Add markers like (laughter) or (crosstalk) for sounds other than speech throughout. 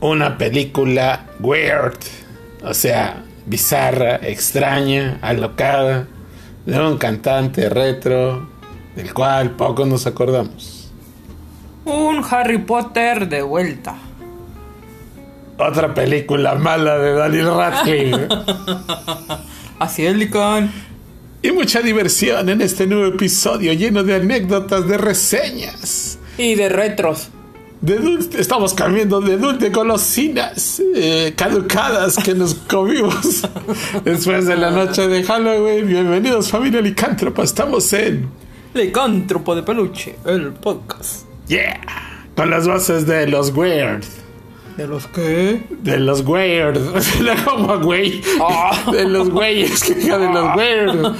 una película weird, o sea, bizarra, extraña, alocada, de un cantante retro, del cual poco nos acordamos. Un Harry Potter de vuelta. Otra película mala de Daniel Radcliffe. (laughs) Así es, Licón. y mucha diversión en este nuevo episodio lleno de anécdotas, de reseñas. Y de retros. De dulce, estamos cambiando de dulce golosinas eh, caducadas que nos comimos (laughs) después de la noche de Halloween. Bienvenidos familia licántropa, estamos en Licántropo de peluche, el podcast. Yeah, con las voces de los Weird, ¿De los qué? de los Weird, (laughs) de como güey, Ah. de los güeyes, que de los Weird,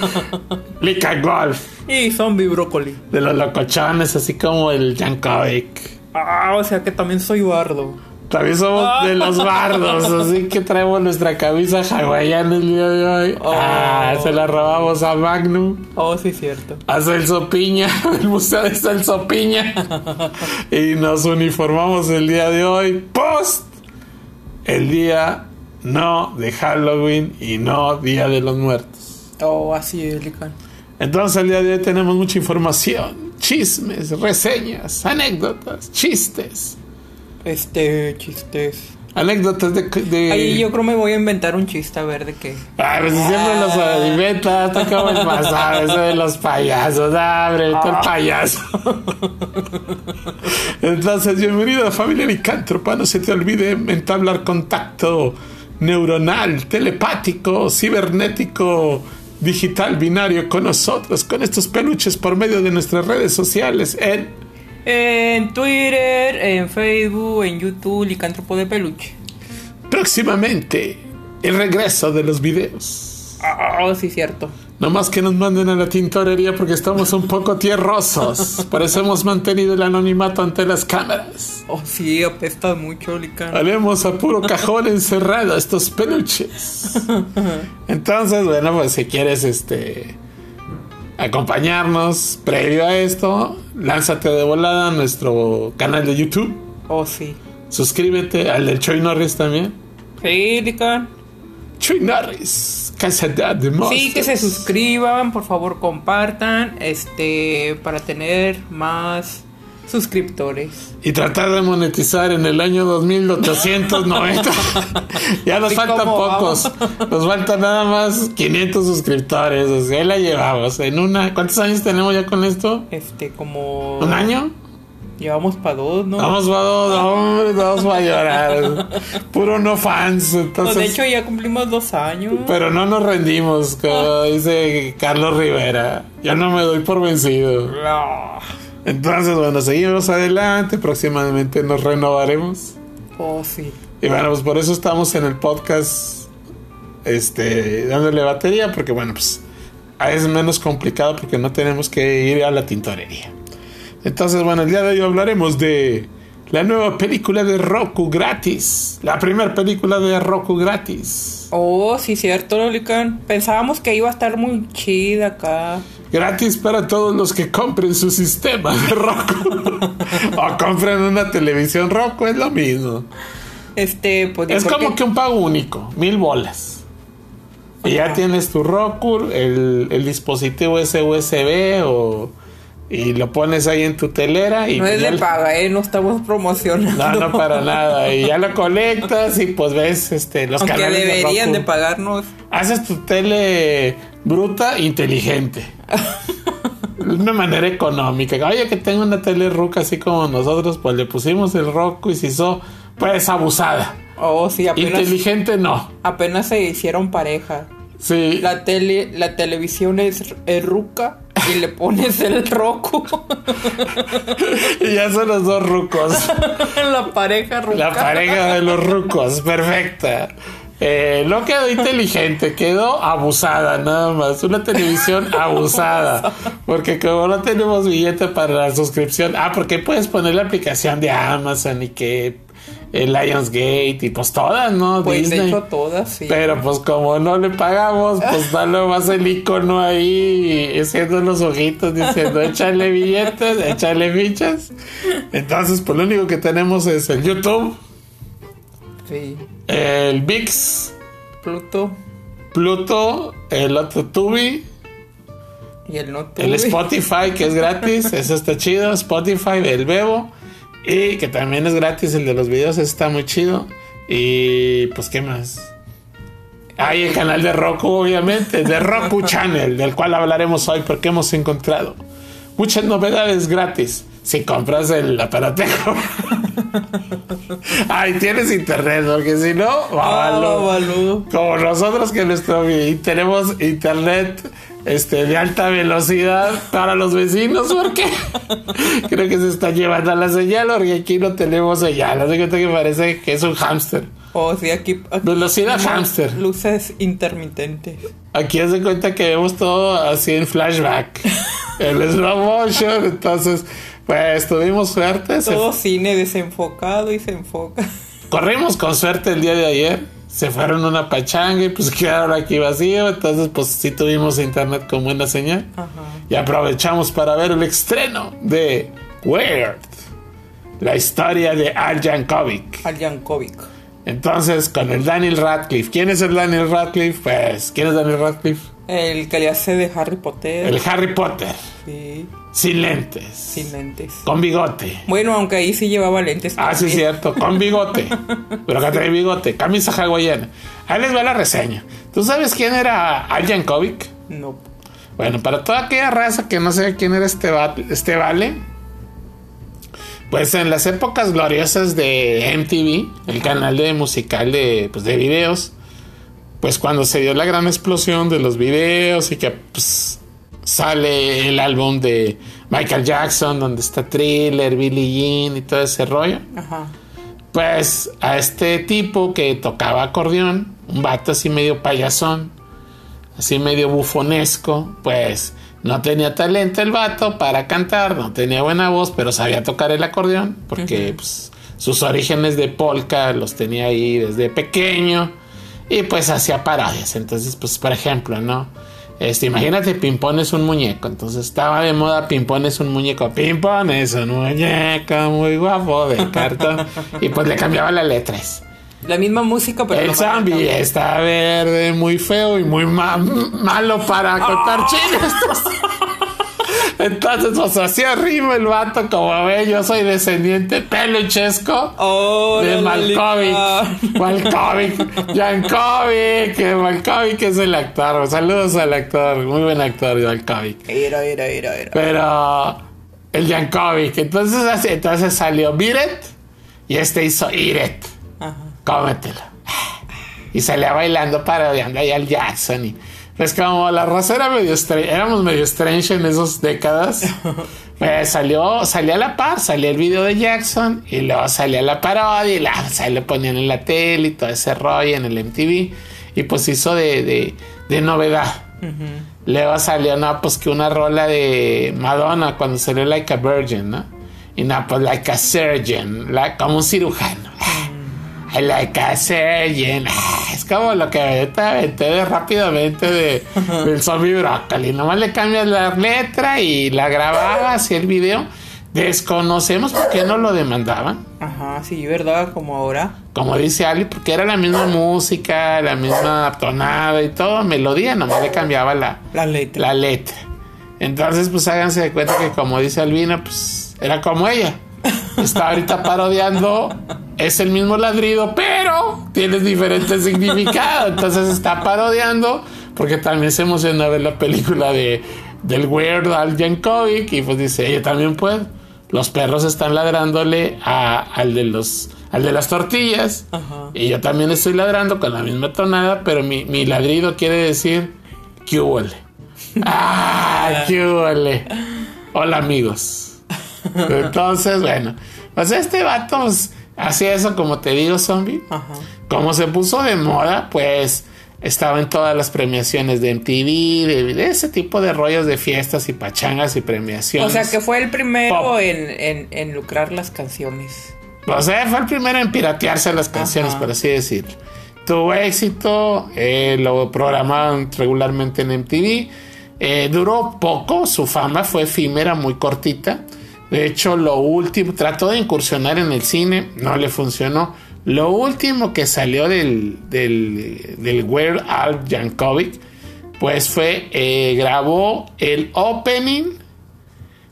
Lica Golf, Y zombie brócoli. de los locochones, así como el Jankovic. Ah, o sea que también soy bardo. También somos de los bardos, así que traemos nuestra camisa hawaiana el día de hoy. Ah, se la robamos a Magnum, Oh, sí, cierto. a Celso Piña, (laughs) el museo de Celso Piña. (laughs) Y nos uniformamos el día de hoy, post el día no de Halloween y no Día de los Muertos. Oh, así es, Licón. Entonces el día de hoy tenemos mucha información, chismes, reseñas, anécdotas, chistes. Este, chistes. Anécdotas de... de... Ahí yo creo me voy a inventar un chiste a ver de qué. Ay, pues siempre los adivinas, tú cómo es pasar, eso de los payasos, abre, tú el payaso. (laughs) Entonces, bienvenido a familia Licántropa, no se te olvide entablar contacto neuronal, telepático, cibernético, digital, binario con nosotros, con estos peluches por medio de nuestras redes sociales en En Twitter, en Facebook, en YouTube, Licántropo de peluche. próximamente el regreso de los videos. Oh, sí, cierto. No más que nos manden a la tintorería porque estamos un poco tierrosos. Por eso hemos mantenido el anonimato ante las cámaras. Oh, sí, apesta mucho, Licán. Haremos a puro cajón encerrado estos peluches. Entonces, bueno, pues si quieres este acompañarnos previo a esto, lánzate de volada a nuestro canal de YouTube. Oh, sí. Suscríbete al del Choy Norris también. Sí, Licán. Choy Norris, cazador de monstruos. Sí, que se suscriban, por favor, compartan, este, para tener más suscriptores. Y tratar de monetizar en el año 2890. (laughs) (laughs) ya nos faltan pocos. Nos faltan nada más 500 suscriptores. O sea, ahí la llevamos. En una. ¿Cuántos años tenemos ya con esto? Este, como... ¿Un año? Llevamos para dos, ¿no? Vamos, va dos, hombre, vamos a llorar. (laughs) Puro no fans. No, Entonces, de hecho, ya cumplimos dos años. pero no nos rendimos, como dice Carlos Rivera. Ya no me doy por vencido. No. Entonces, bueno, seguimos adelante. Próximamente nos renovaremos. Oh, sí. Y bueno, pues por eso estamos en el podcast, este, dándole batería, porque bueno, pues es menos complicado porque no tenemos que ir a la tintorería. Entonces, bueno, el día de hoy hablaremos de la nueva película de Roku gratis, la primera película de Roku gratis. Oh, sí, cierto, Licán. Pensábamos que iba a estar muy chida acá. Gratis para todos los que compren su sistema de Roku. (laughs) o compren una televisión Roku, es lo mismo. Este, pues... Es como que un pago único, mil bolas. Y ya tienes tu Roku, el, el dispositivo ese USB o y lo pones ahí en tu telera y No es de paga, ¿eh? No estamos promocionando. no, no para nada. Y ya lo conectas y pues ves este los Aunque canales deberían de, pagarnos. Haces tu tele bruta inteligente. (laughs) De una manera económica. Oye, que tengo una tele ruca así como nosotros, pues le pusimos el Roku y se hizo pues abusada. Oh, sí, apenas, Inteligente no. apenas se hicieron pareja. Sí. La tele, la televisión es, es ruca y le pones el Roku. Y ya son los dos rucos. (laughs) la pareja ruca. La pareja de los rucos, perfecta. Eh, no quedó inteligente, quedó abusada nada más. Una televisión (laughs) abusada. Porque como no tenemos billete para la suscripción. Ah, porque puedes poner la aplicación de Amazon y que el Lionsgate y pues todas, ¿no? Pues de Disney. hecho todas, sí. Pero pues como no le pagamos, pues (laughs) dale más el icono ahí, haciendo los ojitos, diciendo échale billetes, échale fichas. Entonces, pues lo único que tenemos es el YouTube, Sí. el VIX, Pluto Pluto, el otro Tubi, y el no el tuve. Spotify que es gratis, (laughs) eso está chido, Spotify, el Bebo y que también es gratis, el de los videos está muy chido y pues qué más. Hay el canal de Roku, obviamente, de Roku Channel, del cual hablaremos hoy porque hemos encontrado muchas novedades gratis si compras el aparatejo. (laughs) Ay, tienes internet, porque si no, babalú. Como nosotros que nuestro y tenemos internet este de alta velocidad para los vecinos, porque (laughs) creo que se está llevando la señal, porque aquí no tenemos señal. Así que parece que es un hámster. Oh, sí, aquí. aquí Velocidad hámster. Luces intermitentes. Aquí haz de cuenta que vemos todo así en flashback, (laughs) en slow motion. Entonces, pues tuvimos suerte. se Todo cine desenfocado y se enfoca. Corrimos con suerte el día de ayer. Se fueron una pachanga y pues quedaron aquí vacío. Entonces, pues sí tuvimos internet con buena señal. Ajá. Y aprovechamos para ver el estreno de Weird. La historia de Al Yankovic. Al Yankovic. Entonces, con el Daniel Radcliffe. ¿Quién es el Daniel Radcliffe? Pues, ¿quién es Daniel Radcliffe? El que le hace de Harry Potter. El Harry Potter. Sí, Sin lentes. sin lentes. Con bigote. Bueno, aunque ahí sí llevaba lentes. Ah, sí, también. cierto, con bigote. (laughs) Pero que trae bigote, camisa hawaiana. Ahí les va la reseña. ¿Tú sabes quién era Al Yankovic? No. Bueno, para toda aquella raza que no sabe quién era este, va- este vale, pues en las épocas gloriosas de MTV, el canal de musical de, pues, de videos, pues cuando se dio la gran explosión de los videos y que pues, sale el álbum de Michael Jackson, donde está Thriller, Billie Jean y todo ese rollo, Ajá. pues a este tipo que tocaba acordeón, un vato así medio payasón, así medio bufonesco, pues no tenía talento el vato para cantar, no tenía buena voz, pero sabía tocar el acordeón, porque pues, sus orígenes de polka los tenía ahí desde pequeño y pues hacía parodias. Entonces, pues por ejemplo, ¿no? Este, imagínate, Pimpón es un muñeco. Entonces estaba de moda Pimpón es un muñeco. Pimpón es un muñeco muy guapo de cartón. y pues le cambiaba las letras. La misma música, pero El zombie está verde, muy feo y muy ma- malo para contar chistes. (laughs) Entonces, pues hacía arriba el vato, como ve, yo soy descendiente peluchesco Oh, de la Malkovich. (laughs) Malkovich, Jankovic, que Malkovich es el actor. Saludos al actor, muy buen actor, era. Pero el Jankovic, entonces, así- entonces salió Biret y este hizo Iret Ajá. cómetelo. Y salía bailando parodiando ahí al Jackson. Y pues como la raza era medio éramos medio strange en esas décadas. Pues (laughs) salió, a la par, salía el video de Jackson y luego salía la parodia y la, o sea, le ponían en la tele y todo ese rollo en el MTV. Y pues hizo de, de, de novedad. Luego salió, no, pues que una rola de Madonna cuando salió Like a Virgin, ¿no? Y no, pues Like a Surgeon, la- como un cirujano. I like a surgeon. Ah, Es como lo que ahorita aventé rápidamente de, del zombie broccoli. Nomás le cambias la letra y la grababas y el video. Desconocemos por qué no lo demandaban. Ajá, sí, ¿verdad? Como ahora. Como dice Ali, porque era la misma música, la misma tonada y todo, melodía, nomás le cambiaba la, La letra. la letra. Entonces, pues háganse de cuenta que como dice Albina, pues era como ella. Está ahorita parodiando, es el mismo ladrido, pero tiene diferente significado. Entonces está parodiando, porque también se emociona ver la película de del Weird Al Yankovic y pues dice, ella también puede. Los perros están ladrándole a- al de los al de las tortillas Ajá. y yo también estoy ladrando con la misma tonada, pero mi, mi ladrido quiere decir que huele. (laughs) ¡Ah! ¡Qué huele! Hola, amigos. (laughs) Entonces, bueno, pues este vato pues, hacía eso, como te digo, zombie. Ajá. Como se puso de moda, pues estaba en todas las premiaciones de MTV, de, de ese tipo de rollos de fiestas y pachangas y premiaciones. O sea, que fue el primero en, en, en lucrar las canciones. O sea, fue el primero en piratearse las canciones, Ajá. por así decirlo. Tuvo éxito, eh, lo programaban regularmente en MTV. Eh, duró poco, su fama fue efímera, muy cortita. De hecho, lo último, trató de incursionar en el cine, no le funcionó. Lo último que salió del, del, del Al Yankovic, pues fue, eh, grabó el opening,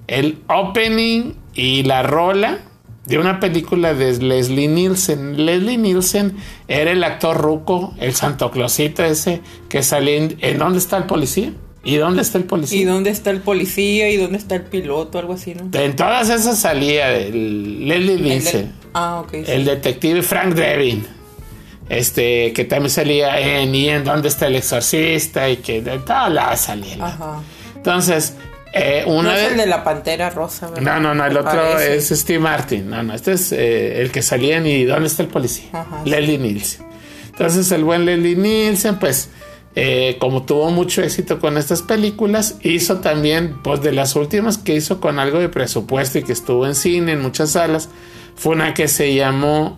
el opening y la rola de una película de Leslie Nielsen. Leslie Nielsen era el actor ruco, el Santo Clausito ese que salía en, ¿en dónde está el policía? ¿Y dónde está el policía? ¿Y dónde está el policía? ¿Y dónde está el piloto? Algo así, ¿no? En todas esas salía el Leslie El de- Nielsen, Ah, ok. sí. el detective Frank Drebin. Este, que también salía en y en dónde está el exorcista y que de todas lados salía. Ajá. Entonces, eh, No una es el de la pantera rosa, ¿verdad? No, no, no, el otro parece. es Steve Martin. No, no, este es eh, el que salía en ¿Y dónde está el policía? Ajá, Leslie Nielsen. Entonces, el buen Leslie Nielsen, pues, eh, como tuvo mucho éxito con estas películas, hizo también, pues, de las últimas que hizo con algo de presupuesto y que estuvo en cine, en muchas salas, fue una que se llamó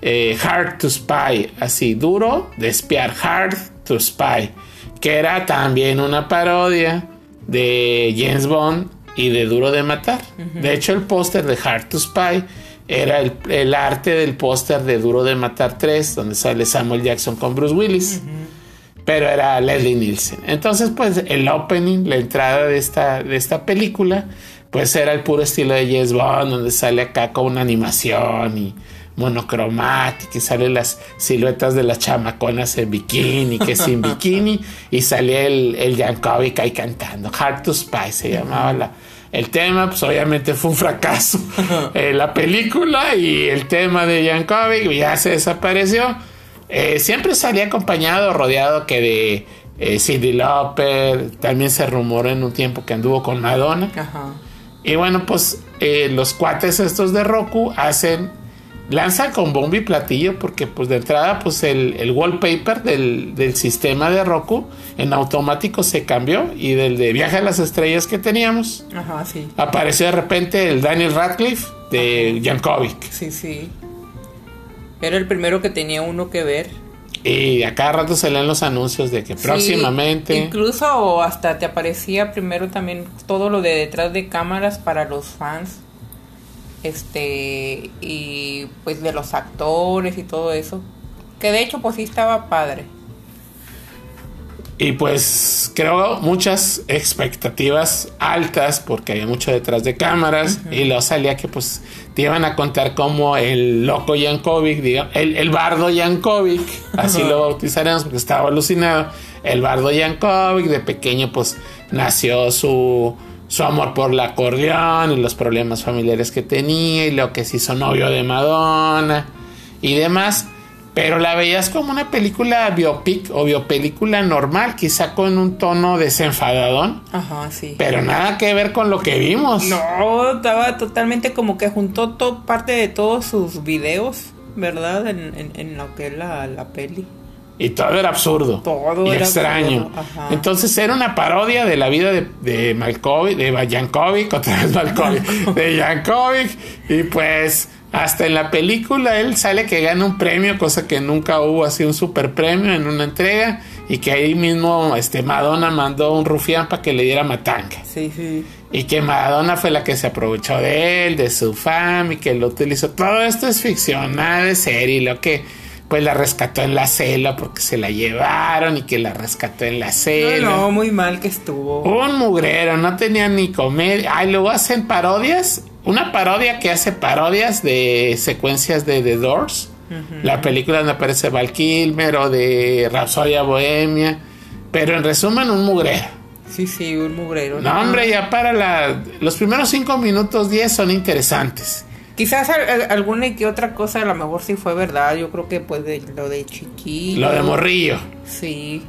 eh, Hard to Spy, así, duro de espiar, Hard to Spy, que era también una parodia de James Bond y de Duro de Matar. De hecho, el póster de Hard to Spy era el, el arte del póster de Duro de Matar 3, donde sale Samuel Jackson con Bruce Willis. Pero era Leslie Nielsen. Entonces, pues, el opening, la entrada de esta, de esta película, pues era el puro estilo de James Bond, donde sale acá con una animación y monocromática y salen las siluetas de las chamaconas en bikini, que sin (laughs) bikini, y salía el, el Yankovic ahí cantando. Hard to Spy se llamaba la, el tema, pues obviamente fue un fracaso. (laughs) Eh, la película y el tema de Yankovic ya se desapareció. Eh, siempre salía acompañado, rodeado que de eh, Cindy Lauper, también se rumoró en un tiempo que anduvo con Madonna. Ajá. Y bueno, pues eh, los cuates estos de Roku hacen, lanzan con bombo y platillo porque pues de entrada pues el, el wallpaper del, del sistema de Roku en automático se cambió y del de Viaje a las Estrellas que teníamos Ajá, sí. apareció de repente el Daniel Radcliffe de Yankovic. Sí, sí. Era el primero que tenía uno que ver. Y a cada rato se leen los anuncios de que Sí, próximamente... incluso hasta te aparecía primero también todo lo de detrás de cámaras para los fans. Este, y pues de los actores y todo eso. Que de hecho, pues sí estaba padre. Y pues creo muchas expectativas altas porque había mucho detrás de cámaras y luego salía que pues te iban a contar como el loco Yankovic, diga, el, el bardo Yankovic, así lo bautizaremos porque estaba alucinado, el bardo Yankovic de pequeño pues nació su, su amor por el acordeón y los problemas familiares que tenía y lo que se hizo novio de Madonna y demás. Pero la veías como una película biopic o biopelícula normal, quizá con un tono desenfadadón, Ajá, sí. pero nada que ver con lo que vimos. No, estaba totalmente como que juntó to- parte de todos sus videos, ¿verdad? En, en, en lo que es la, la peli. Y todo era absurdo. Todo y era extraño. ajá. Entonces era una parodia de la vida de, de Malkovich, de Yankovic, otra vez Malkovich, (laughs) de Yankovic. Y pues hasta en la película él sale que gana un premio, cosa que nunca hubo así un super premio en una entrega. Y que ahí mismo este, Madonna mandó un rufián para que le diera matanga. Sí, sí. Y que Madonna fue la que se aprovechó de él, de su fama y que lo utilizó. Todo esto es ficción, nada de serie. Lo que pues la rescató en la cela porque se la llevaron y que la rescató en la No, cela. no, muy mal que estuvo. Un mugrero, no tenía ni comedia. Ay, luego hacen parodias. Una parodia que hace parodias de secuencias de The Doors. La película donde aparece Val Kilmer o de Rapsodia Bohemia. Pero en resumen, un mugrero. Sí, sí, un mugrero. No, hombre, ya para la, los primeros 5 minutos 10 son interesantes. Quizás al- al- alguna y que otra cosa a lo mejor sí fue verdad. Yo creo que pues de, lo de chiquillo. Lo de Morrillo. Sí.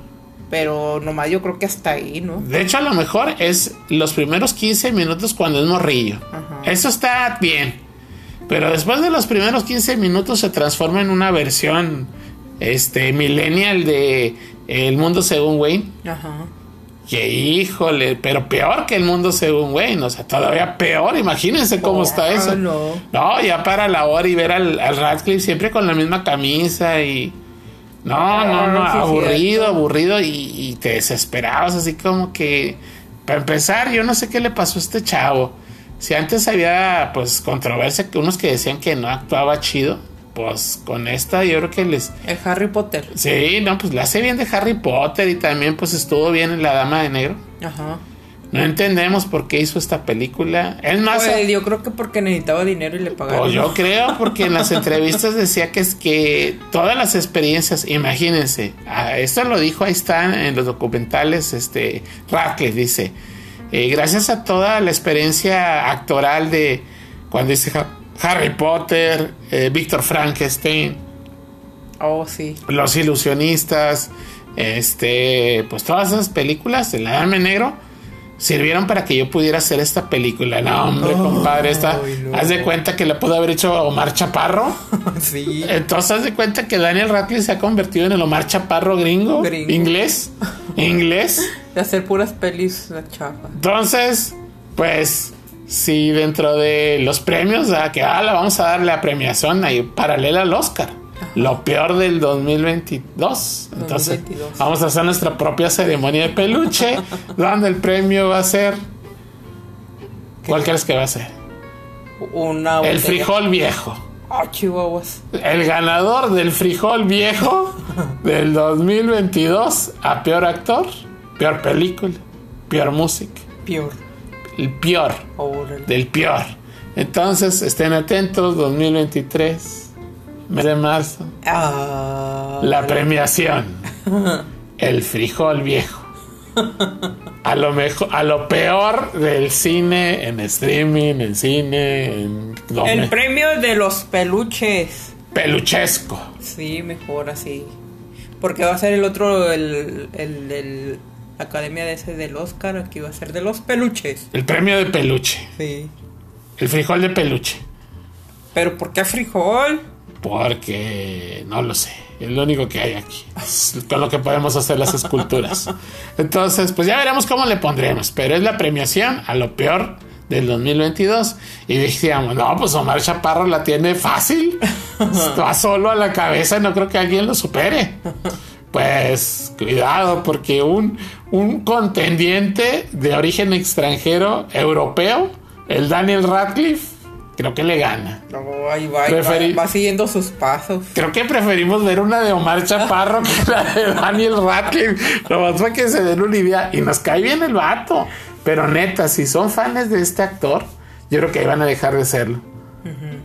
Pero nomás yo creo que hasta ahí, ¿no? De hecho, a lo mejor es los primeros 15 minutos cuando es Morrillo. Ajá. Eso está bien. Pero después de los primeros 15 minutos se transforma en una versión este millennial de El mundo según Wayne. Ajá. Que híjole, pero peor que el mundo según Wayne, o sea, todavía peor, imagínense cómo está eso. Ah, no. No, ya para la hora y ver al, al Radcliffe siempre con la misma camisa y... No, no, no, Ah, sí, aburrido, aburrido y, y te desesperabas, así como que... Para empezar, yo no sé qué le pasó a este chavo. Si antes había, pues, controversia, que unos que decían que no actuaba chido, pues con esta yo creo que les... El Harry Potter. Sí, no, pues la hace bien de Harry Potter y también pues estuvo bien en La Dama de Negro. Ajá. No entendemos por qué hizo esta película. Es más, Pues, yo creo que porque necesitaba dinero y le pagaron. pues yo creo, porque en las (laughs) entrevistas decía que es que todas las experiencias, imagínense, ah, esto lo dijo, ahí está en los documentales, este, Radcliffe dice, eh, gracias a toda la experiencia actoral de cuando dice Ha- Harry Potter, eh, Víctor Frankenstein, Oh, sí. Los Ilusionistas, este, pues todas esas películas, El Dame Negro, sirvieron para que yo pudiera hacer esta película. No, hombre, compadre, esta, no. haz de cuenta que la pudo haber hecho Omar Chaparro. (laughs) sí. Entonces, haz de cuenta que Daniel Radcliffe se ha convertido en el Omar Chaparro gringo, Gringo. inglés, (laughs) inglés. De hacer puras pelis la chafa. Entonces, pues, si dentro de los premios, a que ah, la vamos a dar la premiación ahí paralela al Oscar. Lo peor del 2022. Entonces, 2022. vamos a hacer nuestra propia ceremonia de peluche, (laughs) donde el premio va a ser. ¿Cuál crees que va a ser? Una El frijol viejo. Ah, chihuahuas. El ganador del frijol viejo del 2022 a peor actor, peor película, peor música. Peor. El peor. Del peor. Entonces, estén atentos, 2023, mes de marzo, Ah. la premiación, (laughs) el frijol viejo. A lo mejor, a lo peor del cine, en streaming, en cine, en El premio de los peluches. peluchesco. Sí, mejor así. Porque va a ser el otro, el, el, el- la academia de ese del Oscar, aquí va a ser de los peluches. El premio de peluche, Sí. el frijol de peluche. Pero ¿por qué frijol? Porque no lo sé, es lo único que hay aquí. Es con lo que podemos hacer las esculturas. Entonces, pues ya veremos cómo le pondremos. Pero es la premiación a lo peor del 2022. Y decíamos, no, pues Omar Chaparro la tiene fácil. Va solo a la cabeza, no creo que alguien lo supere. Pues cuidado, porque un, un contendiente de origen extranjero europeo, el Daniel Radcliffe, creo que le gana. No, ahí va, va, va siguiendo sus pasos. Creo que preferimos ver una de Omar Chaparro que la de Daniel Radcliffe. Nomás fue que se den una idea. Y nos cae bien el vato. Pero neta, si son fans de este actor, yo creo que ahí van a dejar de serlo.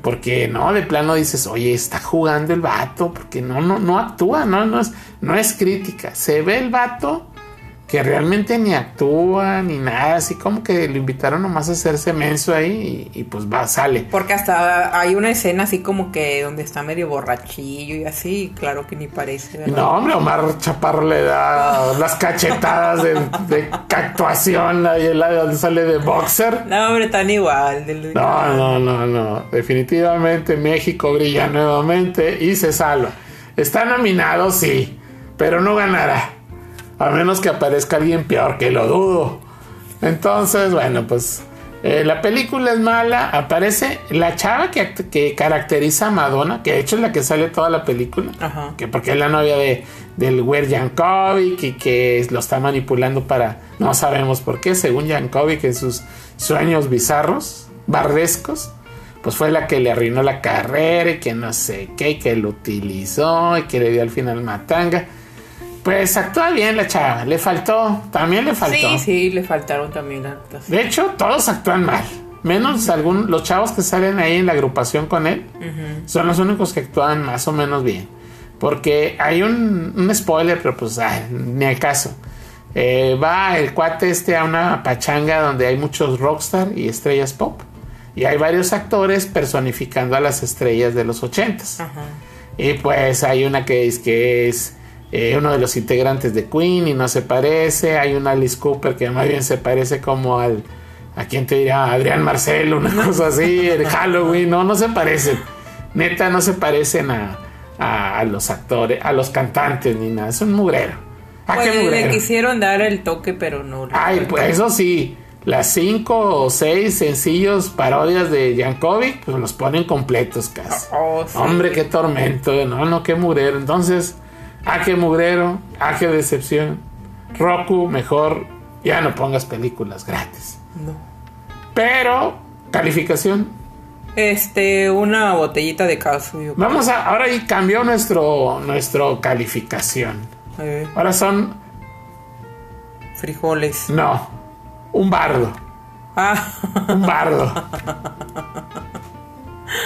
Porque no, de plano dices, oye, está jugando el vato, porque no, no, no actúa, no, no es, no es crítica. Se ve el vato que realmente ni actúa ni nada, así como que lo invitaron nomás a hacerse menso ahí y, y pues va, sale. Porque hasta hay una escena así como que donde está medio borrachillo y así, claro que ni parece. ¿verdad? No, hombre, Omar Chaparro le da (laughs) las cachetadas de, de actuación ahí donde sale de boxer. No, hombre, tan igual. del- No, no, no, no. Definitivamente México brilla nuevamente y se salva. Está nominado, sí, pero no ganará. A menos que aparezca alguien peor, que lo dudo. Entonces, bueno, pues eh, la película es mala. Aparece la chava que, act- que caracteriza a Madonna, que de hecho es la que sale toda la película. Ajá. Que porque es la novia de, del Wer Yankovic y que lo está manipulando para. No sabemos por qué, según Yankovic en sus sueños bizarros, bardescos. Pues fue la que le arruinó la carrera y que no sé qué, y que lo utilizó y que le dio al final matanga. Pues actúa bien la chava, le faltó, también le faltó. Sí, sí, le faltaron también actas. De hecho, todos actúan mal. Menos algún, los chavos que salen ahí en la agrupación con él son los únicos que actúan más o menos bien. Porque hay un, un spoiler, pero pues ay, ni al caso. Eh, va el cuate este a una pachanga donde hay muchos rockstar y estrellas pop. Y hay varios actores personificando a las estrellas de los ochentas. Y pues hay una que es que es eh, uno de los integrantes de Queen y no se parece. Hay una Alice Cooper que más bien se parece como al. ¿A quién te dirá? Adrián Marcelo, una (laughs) cosa así. El Halloween. No, no se parecen. Neta, no se parecen a, a, a los actores, a los cantantes ni nada. Es un mugrero. ¿A Pues qué le mugrero? quisieron dar el toque, pero no. le Ay, pues eso sí. Las cinco o seis sencillos parodias de Yankovic, pues los ponen completos casi. Oh, sí. Hombre, qué tormento. No, no, qué mugrero. Entonces, ah, qué mugrero. Ah, qué decepción. Roku, mejor ya no pongas películas gratis. No. Pero, calificación Este, una botellita de caso. Vamos a, ahora ahí cambió nuestro, nuestro calificación. Eh, Ahora son, frijoles. no, un bardo, Ah, un bardo. (laughs)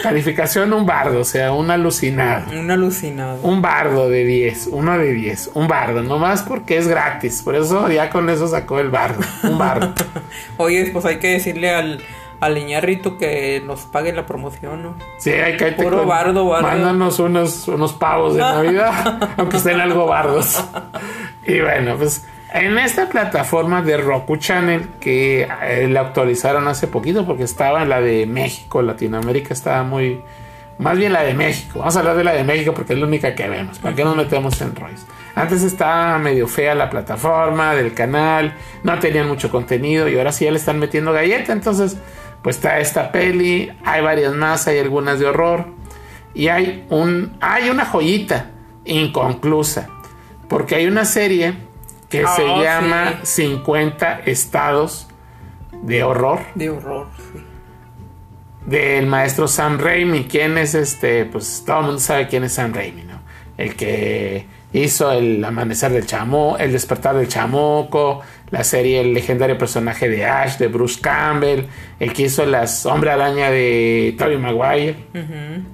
Calificación un bardo, o sea, un alucinado. un alucinado. Un bardo de 10, uno de 10, un bardo, nomás porque es gratis, por eso ya con eso sacó el bardo, un bardo. (laughs) Oye, pues hay que decirle al, al Iñarrito que nos pague la promoción, ¿no? Sí, hay que Puro bardo, bardo. Mándanos unos, unos pavos de Navidad, (laughs) aunque estén algo bardos. (laughs) Y bueno, pues en esta plataforma de Roku Channel, que eh, la actualizaron hace poquito, porque estaba en la de México, Latinoamérica estaba muy. Más bien la de México. Vamos a hablar de la de México porque es la única que vemos. ¿Para qué nos metemos en rollos? Antes estaba medio fea la plataforma del canal, no tenían mucho contenido y ahora sí ya le están metiendo galleta. Entonces, pues está esta peli, hay varias más, hay algunas de horror y hay un hay una joyita inconclusa porque hay una serie que Ah, se sí. llama 50 estados de horror De horror, sí. del maestro Sam Raimi. ¿Quién es este? Pues todo el mundo sabe quién es Sam Raimi, ¿no? El que hizo el amanecer del chamo, el despertar del chamuco, la serie El legendario personaje de Ash de Bruce Campbell, el que hizo las Hombre Araña de Tobey Maguire,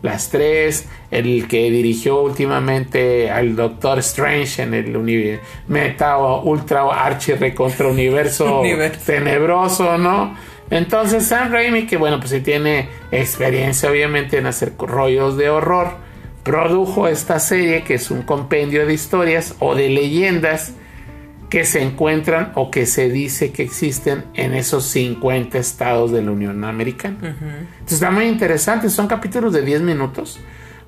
las tres, el que dirigió últimamente al Doctor Strange en el meta o ultra o archi recontra universo (laughs) Universo. tenebroso, ¿no? Entonces Sam Raimi, que bueno, pues sí tiene experiencia obviamente en hacer rollos de horror, produjo esta serie que es un compendio de historias o de leyendas que se encuentran o que se dice que existen en esos 50 estados de la Unión Americana. Entonces está muy interesante, son capítulos de 10 minutos.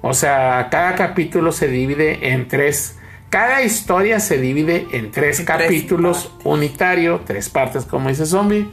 O sea, cada capítulo se divide en tres. Cada historia se divide en tres En tres capítulos partes. unitario, tres partes, como dice Zombie,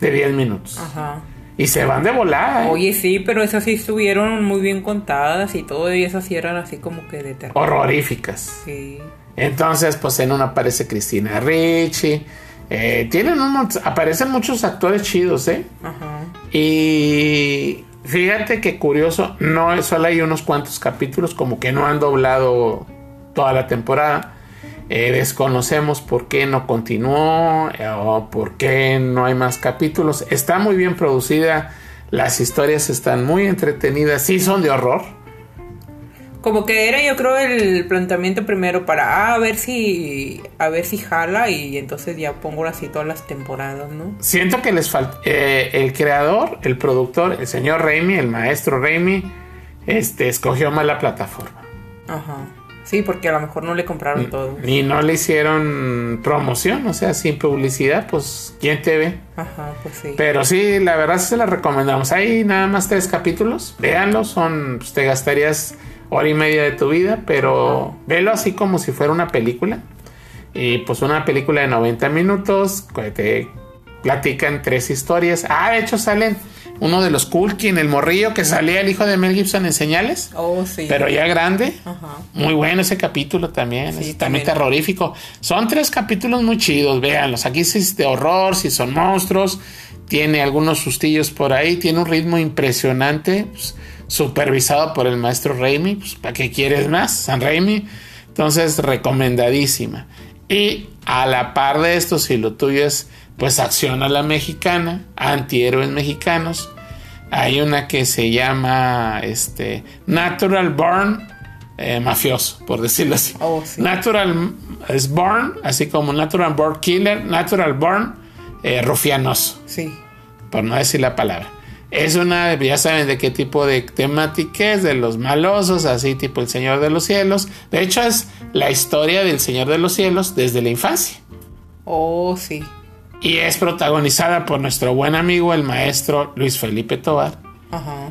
de 10 minutos. Ajá. Y se van de volada. ¿eh? Oye, sí, pero esas sí estuvieron muy bien contadas y todo, y esas sí eran así como que de terror. Horroríficas. Sí. Entonces, pues en una aparece Cristina Ricci. eh, tienen aparecen muchos actores chidos, ¿eh? Ajá. Y fíjate que curioso, no solo hay unos cuantos capítulos, como que no han doblado toda la temporada. Eh, desconocemos por qué no continuó eh, o por qué no hay más capítulos. Está muy bien producida, las historias están muy entretenidas, sí son de horror. Como que era yo creo el planteamiento primero para ah, a ver si a ver si jala y entonces ya pongo así todas las temporadas, ¿no? Siento que les falta el creador, el productor, el señor Raimi, el maestro Raimi, este escogió mal la plataforma. Ajá. Sí, porque a lo mejor no le compraron todo. Y no le hicieron promoción, o sea, sin publicidad, pues, ¿quién te ve? Ajá, pues sí. Pero sí, la verdad sí se la recomendamos. Hay nada más tres capítulos, véanlo, son, pues, te gastarías hora y media de tu vida, pero velo así como si fuera una película. Y pues una película de 90 minutos, que te platican tres historias. Ah, de hecho salen uno de los Culkin, el morrillo que salía el hijo de Mel Gibson en señales, Oh, sí. pero ya grande. Ajá. Muy bueno ese capítulo también, Sí, es también terrorífico. Son tres capítulos muy chidos, véanlos. Aquí sí es de horror, si son monstruos, tiene algunos sustillos por ahí, tiene un ritmo impresionante, pues, supervisado por el maestro Raimi. Pues, ¿Para qué quieres más? San Raimi. Entonces, recomendadísima. Y a la par de esto, si lo tuyo es pues acción a la mexicana, antihéroes mexicanos, hay una que se llama este Natural Born eh, mafioso, por decirlo así. Oh, sí. Natural es born, así como Natural Born Killer, Natural Born eh, rufianoso, Sí. por no decir la palabra. Es una, ya saben de qué tipo de temática es, de los malosos, así tipo el Señor de los Cielos. De hecho, es la historia del Señor de los Cielos desde la infancia. Oh, sí. Y es protagonizada por nuestro buen amigo, el maestro Luis Felipe Tobar. Ajá.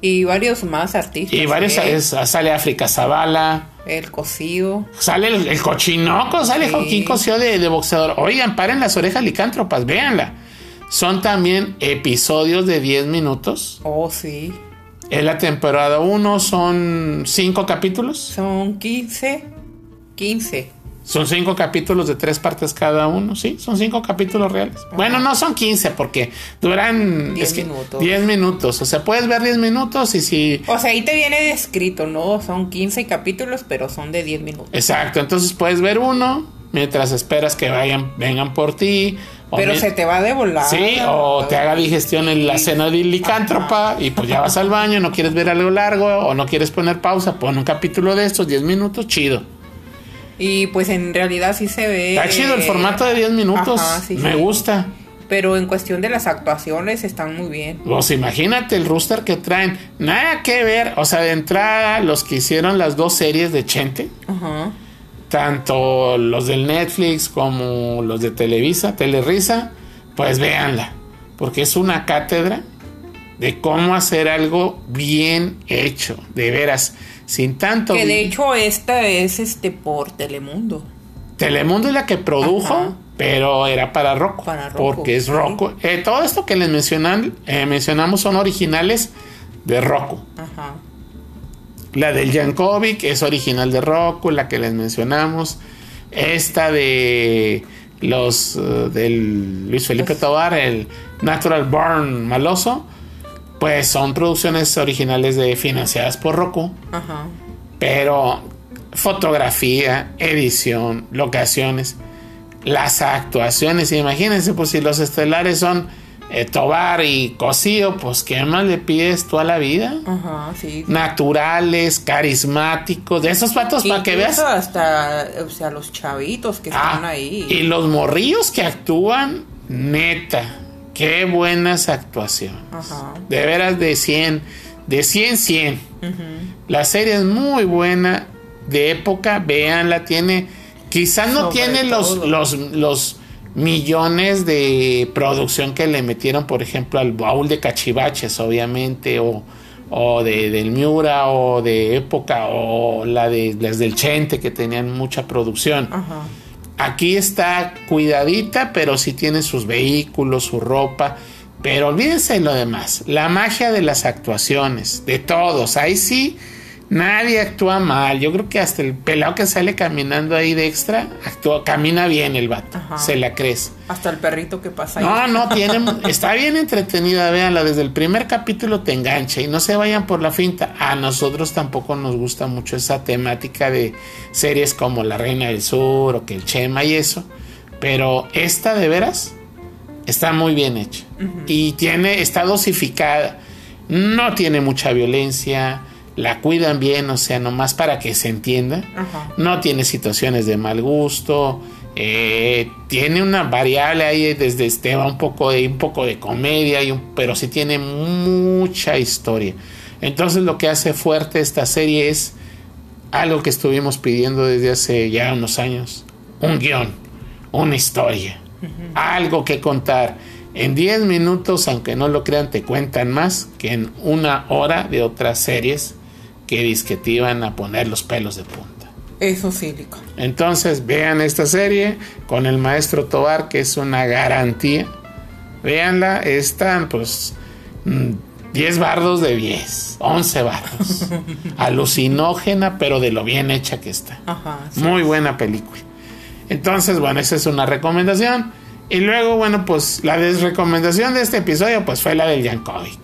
Y varios más artistas. Y varios, ¿eh? es- sale África Zavala, El cocido. sale el, el cochinoco, sale Sí. Joaquín Cosío de, de boxeador. Oigan, paren las orejas licántropas, véanla. Son también episodios de 10 minutos. Oh, sí. Es la temporada 1, son 5 capítulos. Son 15. 15. Son cinco capítulos de tres partes cada uno, ¿sí? Son cinco capítulos reales. Bueno, no son 15 porque duran... Diez es que- minutos. 10 minutos. O sea, puedes ver 10 minutos y si... O sea, ahí te viene descrito, ¿no? Son 15 capítulos, pero son de 10 minutos. Exacto, entonces puedes ver uno mientras esperas que vayan, vengan por ti. Pero se te va de volar. Sí, o te haga digestión en la cena de licántropa y pues ya vas al baño, no quieres ver algo largo o no quieres poner pausa, pon un capítulo de estos, 10 minutos, chido. Y pues en realidad sí se ve. Está chido el formato de 10 minutos, Ajá, sí, me sí. gusta. Pero en cuestión de las actuaciones están muy bien. Pues imagínate el rooster que traen, nada que ver, o sea, de entrada los que hicieron las dos series de Chente, Ajá. Tanto los del Netflix como los de Televisa, Telerisa, pues véanla, porque es una cátedra de cómo hacer algo bien hecho, de veras, sin tanto... Que de hecho esta es este por Telemundo. Telemundo es la que produjo, Ajá. pero era para Rocco, Para Rocco, porque es sí. Rocco. Eh, todo esto que les mencionan, eh, mencionamos son originales de Rocco. Ajá. La del Yankovic es original de Rocco, la que les mencionamos. Esta de los eh, del Luis Felipe Tobar, el Natural Born Maloso, pues son producciones originales de financiadas por Rocco, Ajá. pero fotografía, edición, locaciones, las actuaciones, imagínense, pues si los estelares son eh, Tobar y Cosío, pues qué más le pides tú a la vida Ajá, sí. naturales, carismáticos, de esos patos para que veas. Hasta, o sea, los chavitos que Ah, están ahí. y los morrillos que actúan, neta, qué buenas actuaciones. Ajá. De veras de 100, de 100, 100. La serie es muy buena, de época, véanla, tiene, quizás no Sobre tiene los, los, los millones de producción que le metieron, por ejemplo, al baúl de cachivaches, obviamente, o, o de, del Miura, o de época, o la de las del Chente, que tenían mucha producción. Ajá. Aquí está cuidadita, pero sí tiene sus vehículos, su ropa. Pero olvídense de lo demás. La magia de las actuaciones, de todos. Ahí sí, nadie actúa mal. Yo creo que hasta el pelado que sale caminando ahí de extra, actúa, camina bien el vato. Ajá. Se la crees. Hasta el perrito que pasa No, ahí. no, tiene, está bien entretenida, véanla, desde el primer capítulo te engancha y no se vayan por la finta. A nosotros tampoco nos gusta mucho esa temática de series como La Reina del Sur o que el Chema y eso, pero esta de veras está muy bien hecha y tiene, está dosificada, no tiene mucha violencia, la cuidan bien, o sea, nomás para que se entienda Ajá. no tiene situaciones de mal gusto, eh, tiene una variable ahí desde este va un poco de un poco de comedia y un- pero sí tiene mucha historia. Entonces lo que hace fuerte esta serie es algo que estuvimos pidiendo desde hace ya unos años, un guion, una historia, algo que contar. En 10 minutos, aunque no lo crean, te cuentan más que en una hora de otras series que disque te iban a poner los pelos de punta. Eso sí, Lico. Entonces vean esta serie con el maestro Tobar, que es una garantía. Véanla, están pues mm, 10 bardos de 10, 11 bardos. (laughs) Alucinógena, pero de lo bien hecha que está. Ajá. sí. Muy buena película. Entonces, bueno, esa es una recomendación. Y luego, bueno, pues la desrecomendación de este episodio, pues fue la del Yankovic.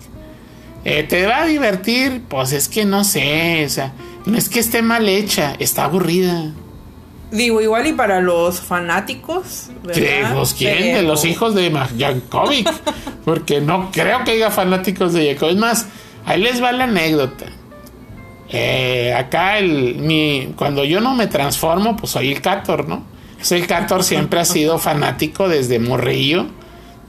Eh, ¿Te va a divertir? Pues es que no sé, o sea, no es que esté mal hecha, está aburrida. Digo, igual y para los fanáticos. ¿verdad? ¿Pues quién? Pero- De los hijos de Yankovic. Porque no creo que haya fanáticos de Yankovic. Es más, ahí les va la anécdota. Eh, acá, el, mi, cuando yo no me transformo, pues soy el Cator, ¿no? Pues el Cator siempre ha sido fanático desde morrillo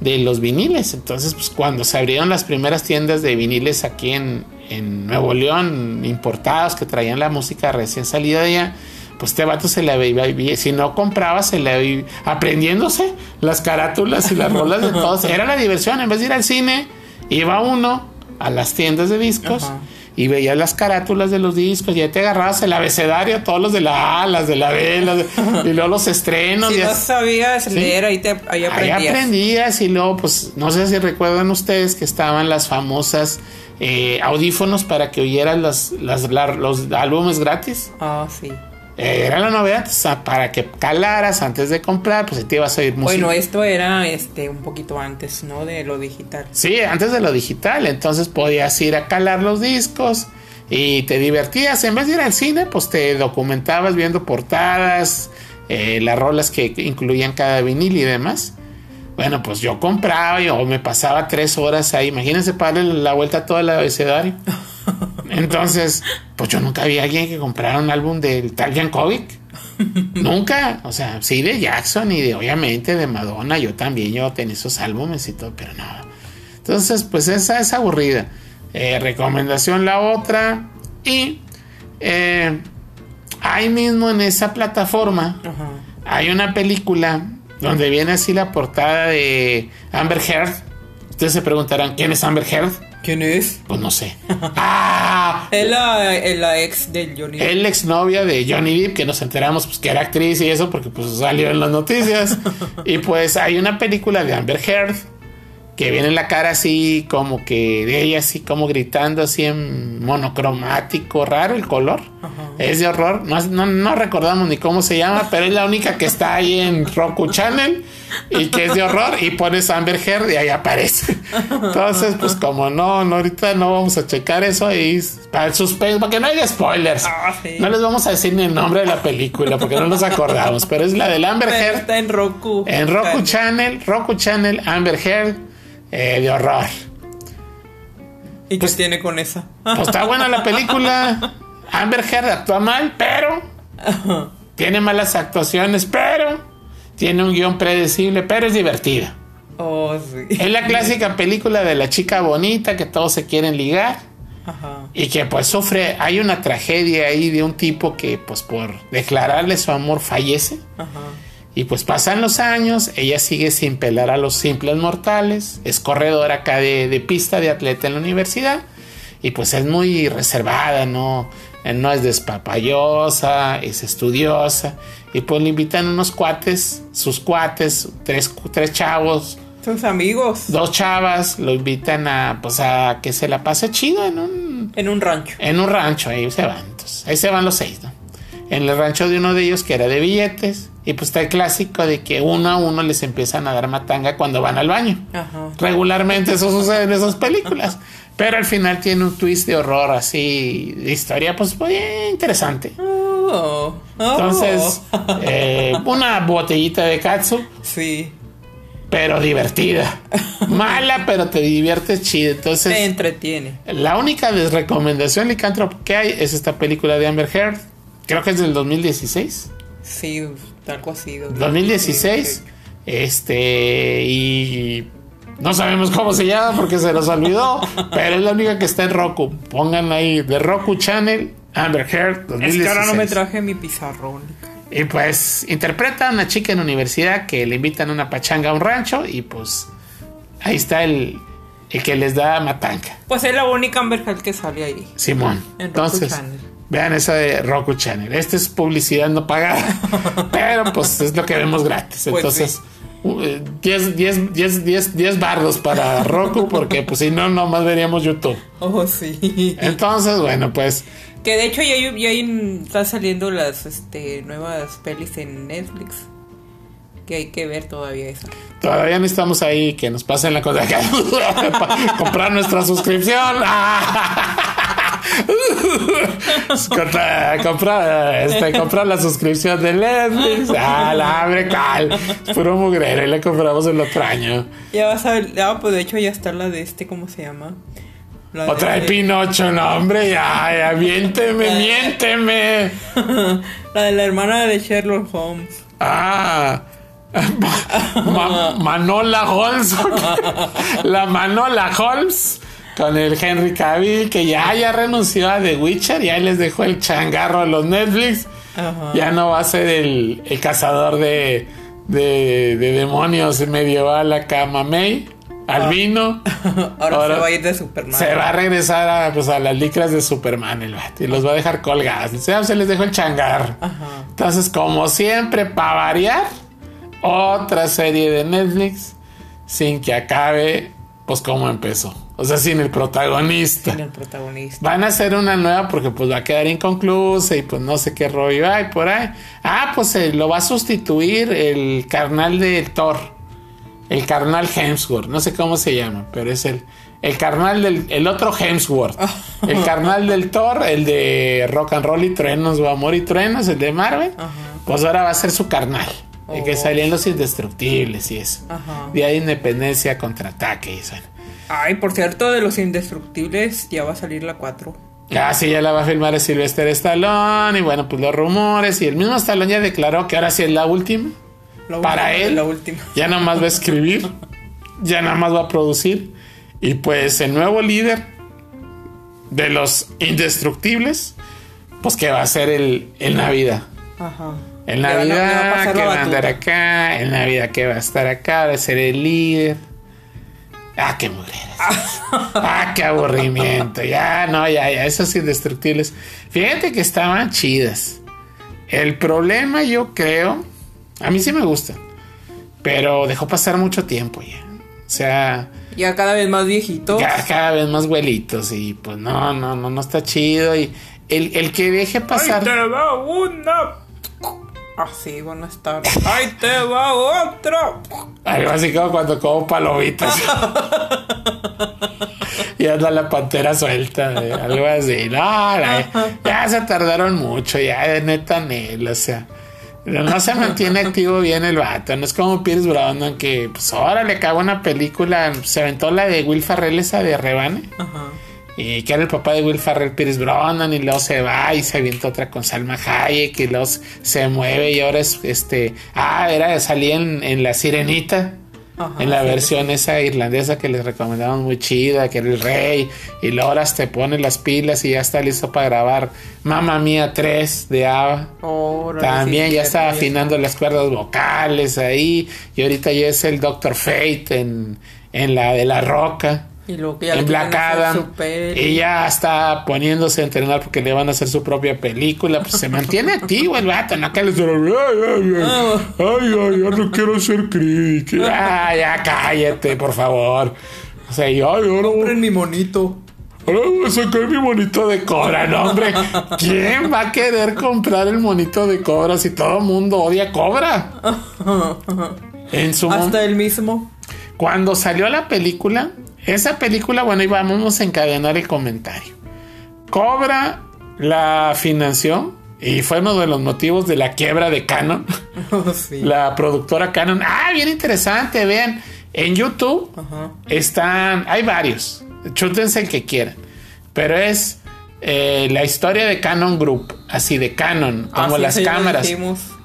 de los viniles. Entonces, pues cuando se abrieron las primeras tiendas de viniles aquí en, en Nuevo León, importados, que traían la música recién salida de allá, pues este vato se la veía, si no compraba, se la veía aprendiéndose las carátulas y las (laughs) rolas de todos. Era la diversión, en vez de ir al cine, iba uno a las tiendas de discos. Ajá. Y veías las carátulas de los discos, ya te agarrabas el abecedario, todos los de la A, las de la B, las de- y luego los estrenos. (laughs) Si y no as- sabías leer, ahí, te, ahí Ahí aprendías. aprendías y luego, pues, no sé si recuerdan ustedes que estaban las famosas eh, audífonos para que oyeras las, las, la- los álbumes gratis. Ah, sí. Era la novedad, para que calaras antes de comprar, pues te ibas a ir música. Bueno, esto era este un poquito antes, ¿no? De lo digital. Sí, antes de lo digital, entonces podías ir a calar los discos y te divertías. En vez de ir al cine, pues te documentabas viendo portadas, eh, las rolas que incluían cada vinil y demás. Bueno, pues yo compraba y, o me pasaba tres horas ahí. Imagínense para la vuelta a todo el abecedario. (laughs) Entonces, pues yo nunca vi a alguien que comprara un álbum del tal Jankovic. (laughs) nunca. O sea, sí de Jackson y de obviamente de Madonna. Yo también, yo tenía esos álbumes y todo, pero no. Entonces, pues esa es aburrida. Eh, recomendación la otra. Y eh, ahí mismo en esa plataforma hay una película donde viene así la portada de Amber Heard. Ustedes se preguntarán, ¿quién es Amber Heard? ¿Quién es? Pues no sé. (laughs) ¡Ah! Es la, ex de Johnny Depp. El ex novia de Johnny Depp, que nos enteramos pues, que era actriz y eso, porque pues salió en las noticias. (laughs) y pues hay una película de Amber Heard que viene la cara así como que de ella así como gritando así en monocromático, raro el color. Es de horror. No, no, recordamos ni cómo se llama, pero es la única que está ahí en Roku Channel y que es de horror y pones Amber Heard y ahí aparece. Entonces, pues como no, no ahorita no vamos a checar eso ahí para el suspense, para que no haya spoilers. Ah, no les vamos a decir ni el nombre de la película porque no nos acordamos, pero es la del Amber Heard. Está en Roku. En Roku Channel, Roku Channel, Amber Heard eh, de horror. ¿Y pues, qué tiene con esa? Pues está buena la película. (laughs) Amber Heard actúa mal, pero tiene malas actuaciones, pero tiene un guion predecible, pero es divertida. Oh, sí. Es la clásica película de la chica bonita que todos se quieren ligar. Ajá. Y que pues sufre, hay una tragedia ahí de un tipo que pues por declararle su amor fallece. Ajá. Y pues pasan los años, ella sigue sin pelar a los simples mortales, es corredora acá de, pista de atleta en la universidad y pues es muy reservada, no, no es despapayosa, es estudiosa y pues le invitan unos cuates, sus cuates, tres, tres chavos. Sus amigos. Dos chavas lo invitan a pues a que se la pase chido en un... En un rancho. En un rancho, ahí se van. Entonces, ahí se van los seis, ¿no? En el rancho de uno de ellos que era de billetes y pues está el clásico de que uno a uno les empiezan a dar matanga cuando van al baño. Regularmente eso sucede en esas películas. Pero al final tiene un twist de horror así, de historia pues muy interesante. Oh, oh. Entonces, eh, una botellita de katsu. Sí. Pero divertida. Mala, pero te diviertes chido. Entonces. Te entretiene. La única recomendación licántropo que hay es esta película de Amber Heard. Creo que es del 2016. Sí, algo así. 2016. Este, y no sabemos cómo se llama porque se nos olvidó, (laughs) pero es la única que está en Roku. Pongan ahí de Roku Channel, Amber Heard 2016. Es que ahora no me traje mi pizarrón. Y pues interpreta a una chica en universidad que le invitan a una pachanga a un rancho y pues ahí está el, el que les da matanga. Pues es la única Amber Heard que sale ahí. Simón. Entonces, Vean esa de Roku Channel. Esta es publicidad no pagada, (laughs) pero pues es lo que vemos gratis. Pues Entonces, 10, 10, 10, 10, 10 bardos para Roku, porque pues si no, nomás veríamos YouTube. Oh, sí. Entonces, bueno, pues. Que de hecho ya, ya están saliendo las este, nuevas pelis en Netflix. Que hay que ver todavía eso. Todavía no estamos ahí que nos pasen la cosa. (laughs) comprar nuestra suscripción. (laughs) (laughs) comprar, este, comprar la suscripción de Netflix. Ah, la abre cal. Puro mugrero y le compramos el otro año. Ya vas a ver. Ah, pues de hecho ya está la de este, ¿cómo se llama? Otra de, Pinocho, no, hombre, ya, ya, miénteme, (laughs) miénteme. la de la hermana de Sherlock Holmes. Ah. (laughs) Manola Holmes. la Manola Holmes con el Henry Cavill, que ya, ya renunció a The Witcher, ya les dejó el changarro a los Netflix. Ya no va a ser el, cazador de, de, demonios medieval acá, Mamey, albino. Ahora, (laughs) Ahora, se va a ir de Superman. Se va a regresar a, pues, a las licras de Superman el y los va a dejar colgadas. se les dejó el changar. Entonces, como siempre, para variar, otra serie de Netflix sin que acabe pues cómo empezó. O sea, sin el protagonista. Sin el protagonista. Van a hacer una nueva porque pues va a quedar inconclusa y pues no sé qué rollo hay por ahí. Ah, pues eh, lo va a sustituir el carnal de Thor. El carnal Hemsworth. No sé cómo se llama, pero es el, el carnal del el otro Hemsworth. (laughs) el carnal del Thor, el de Rock and Roll y Truenos o Amor y Truenos, el de Marvel. Pues ahora va a ser su carnal. El que Oh. salían los indestructibles y eso. Ajá. Día de Independencia, contraataque y eso. Ay, por cierto, de los indestructibles ya va a salir la 4. Ah, sí, ya la va a filmar Sylvester Stallone y bueno, pues los rumores y el mismo Stallone ya declaró que ahora sí es la última. La Para él. La última. Ya nada más va a escribir, ya nada más va a producir y pues el nuevo líder de los indestructibles, pues que va a ser el, el Navidad. Ajá. Va a Navidad pasar que la va a andar acá, el Navidad que va a estar acá, va a ser el líder. Ah, qué mugreras. (laughs) ah, qué aburrimiento. Ya, no, ya, ya, esos indestructibles. Fíjate que estaban chidas. El problema, yo creo, a mí sí me gustan, pero dejó pasar mucho tiempo ya. O sea, Ya cada vez más viejito. ya cada vez más güelitos y pues no, no, no, no está chido. Y el, el que deje pasar. Ahí te va una. Así, buenas tardes. Ahí te va otra. Algo así como cuando como palomitas. (laughs) y anda la pantera suelta, eh, algo así. No, no, ya se tardaron mucho, ya de neta Nel, o sea. No se mantiene activo bien el vato. No es como Pierce Brosnan que, pues ahora le acabó una película. Se aventó la de Will Ferrell, esa de Rebane. Ajá. Y que era el papá de Will Ferrell, Pierce Brosnan, y luego se va y se avienta otra con Salma Hayek, y luego se mueve y ahora es este. Ah, era, salía en, en La Sirenita, Ajá, en la sí. versión esa irlandesa que les recomendamos muy chida, que era el rey, y luego te pone las pilas y ya está listo para grabar Mamma Mía 3 de Ava. Órale, También sí, ya está afinando las cuerdas vocales ahí, y ahorita ya es el Doctor Fate en, en la de la roca Y luego que ya en Black Adam ya está poniéndose a entrenar porque le van a hacer su propia película pues se mantiene activo el vato no que les ay ay ay Ah. ay ay ya no quiero ser crítico ah, ya cállate por favor o sea y, ay ahora voy, Compren mi monito. ahora voy a sacar mi monito de cobra no hombre quién va a querer comprar el monito de cobra si todo el mundo odia cobra (laughs) en su Hasta el mismo. cuando salió la película, esa película, bueno, y vamos a encadenar el comentario. Cobra la financió y fue uno de los motivos de la quiebra de Canon, (laughs) sí. la productora Canon. Ah, bien interesante, vean, en YouTube están, hay varios, chútense el que quieran, pero es eh, la historia de Canon Group, así de Canon, como Así las cámaras.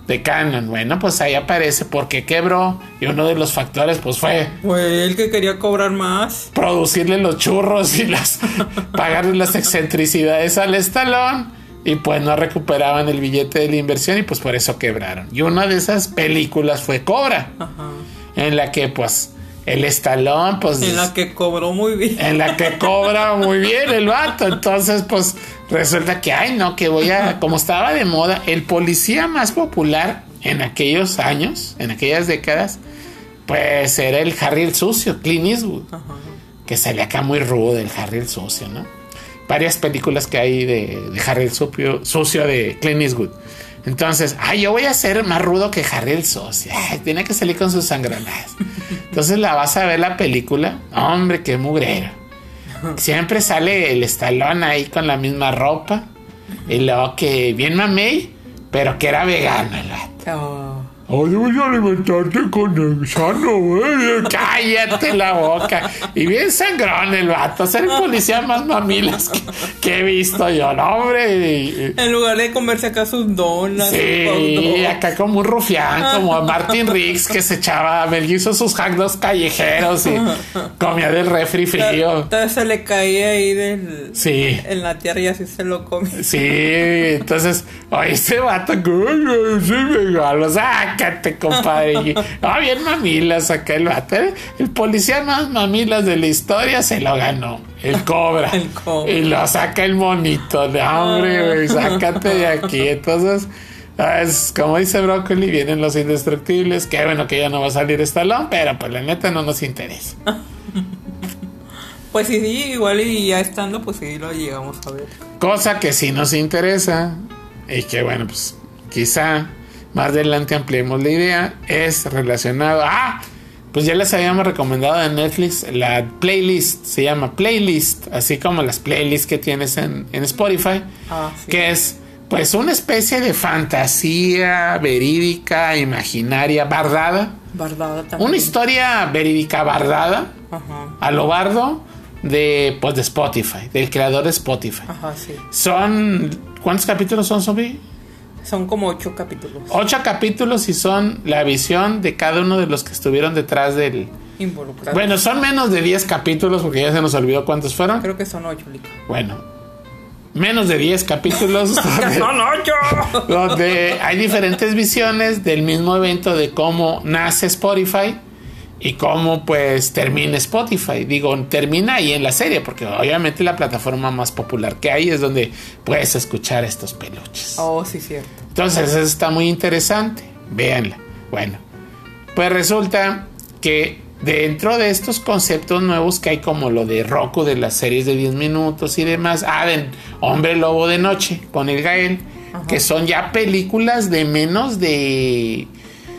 De Canon. Bueno, pues ahí aparece porque quebró y uno de los factores pues fue Fue el que quería cobrar más. producirle los churros y las (laughs) pagarle las excentricidades al estalón y pues no recuperaban el billete de la inversión y pues por eso quebraron. Y una de esas películas fue Cobra, Ajá. en la que pues el estalón pues En la que cobró muy bien. en la que cobra muy bien el vato. Entonces, pues resulta que, ay, no, que voy a, como estaba de moda, el policía más popular en aquellos años, en aquellas décadas, pues era el Harry el sucio, Clint Eastwood, Ajá. que sale acá muy rudo el Harry el sucio, ¿no? Varias películas que hay de, de Harry el sucio, sucio de Clint Eastwood. Entonces, ay, yo voy a ser más rudo que Harry el socio. (laughs) Tiene que salir con sus sangranadas. Entonces la vas a ver la película. Hombre, qué mugrero. Siempre sale el estalón ahí con la misma ropa. Y luego que bien mamey, pero que era vegano el vato. Oh, debes alimentarte con el sano, güey. (laughs) Cállate la boca. Y bien sangrón el vato. Ser el policía más mamilas que, que he visto yo, no, hombre. En lugar de comerse acá sus donas. Sí, acá como un rufián, como a Martin Riggs que se echaba, me hizo sus hot dogs callejeros y comía del refri frío. Entonces se le caía ahí del, Sí, en la tierra y así se lo come. sí, entonces, oye, ese vato, que, "Ay, ay, sí, vegano, sácate, compadre. Y, Ah, bien mamilas acá el vato. ¿eh? El policía más mamilas de la historia se lo ganó. El cobra. (laughs) El cobra. Y lo saca el monito. De hombre, güey, sácate de aquí. Entonces, ah, es como dice Brócoli, vienen los indestructibles. Que bueno que ya no va a salir Stallone, pero pues la neta no nos interesa. (laughs) Pues sí, sí, igual y ya estando, pues sí lo llegamos a ver. Cosa que sí nos interesa y que bueno, pues quizá más adelante ampliemos la idea, es relacionado a... Pues ya les habíamos recomendado en Netflix la playlist, se llama playlist, así como las playlists que tienes en, en Spotify, Ah, sí. que es pues una especie de fantasía verídica, imaginaria, bardada, Bardada también. una historia verídica bardada Ajá, a lo bardo de pues de Spotify, del creador de Spotify. ajá, sí. Son ¿cuántos capítulos son, Sobi? Son como ocho capítulos Ocho capítulos y son la visión de cada uno de los que estuvieron detrás del... Bueno, son menos de 10 capítulos porque ya se nos olvidó cuántos fueron. Creo que son ocho, Lica. Bueno, menos de 10 capítulos (laughs) ¡Que donde, son ocho! donde hay diferentes visiones del mismo evento de cómo nace Spotify y cómo pues termina Spotify. Digo, termina ahí en la serie porque obviamente la plataforma más popular que hay es donde puedes escuchar estos peluches. Oh, sí, cierto. Entonces, eso está muy interesante. Véanla. Bueno, pues resulta que dentro de estos conceptos nuevos que hay, como lo de Roku, de las series de 10 minutos y demás, ah, de Hombre Lobo de Noche con el Gael, que son ya películas de menos de,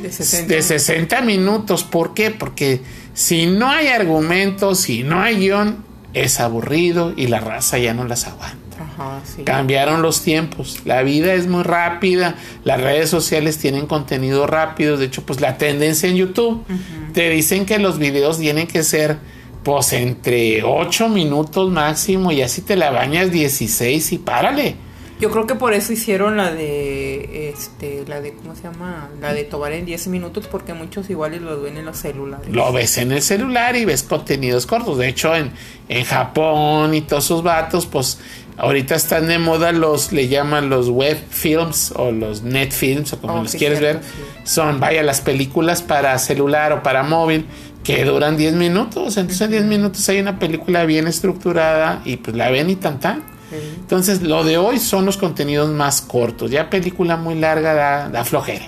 De 60. de 60 minutos. ¿Por qué? Porque si no hay argumentos, si no hay guion, es aburrido y la raza ya no las aguanta. Ajá, sí. Cambiaron los tiempos, la vida es muy rápida, las redes sociales tienen contenido rápido, de hecho pues la tendencia en YouTube te dicen que los videos tienen que ser pues entre 8 minutos máximo y así te la bañas 16 y párale. Yo creo que por eso hicieron la de, este, la de, ¿cómo se llama? La de Tobar en 10 minutos, porque muchos iguales los ven en los celulares. Lo ves en el celular y ves contenidos cortos. De hecho, en, en Japón y todos sus vatos, pues ahorita están de moda los, le llaman los web films o los net films o como Oh, los quieres cierto, ver. sí. Son, vaya, las películas para celular o para móvil que duran 10 minutos. Entonces, en 10 minutos hay una película bien estructurada y pues la ven y tan tan. Entonces, lo de hoy son los contenidos más cortos. Ya película muy larga da, da flojera.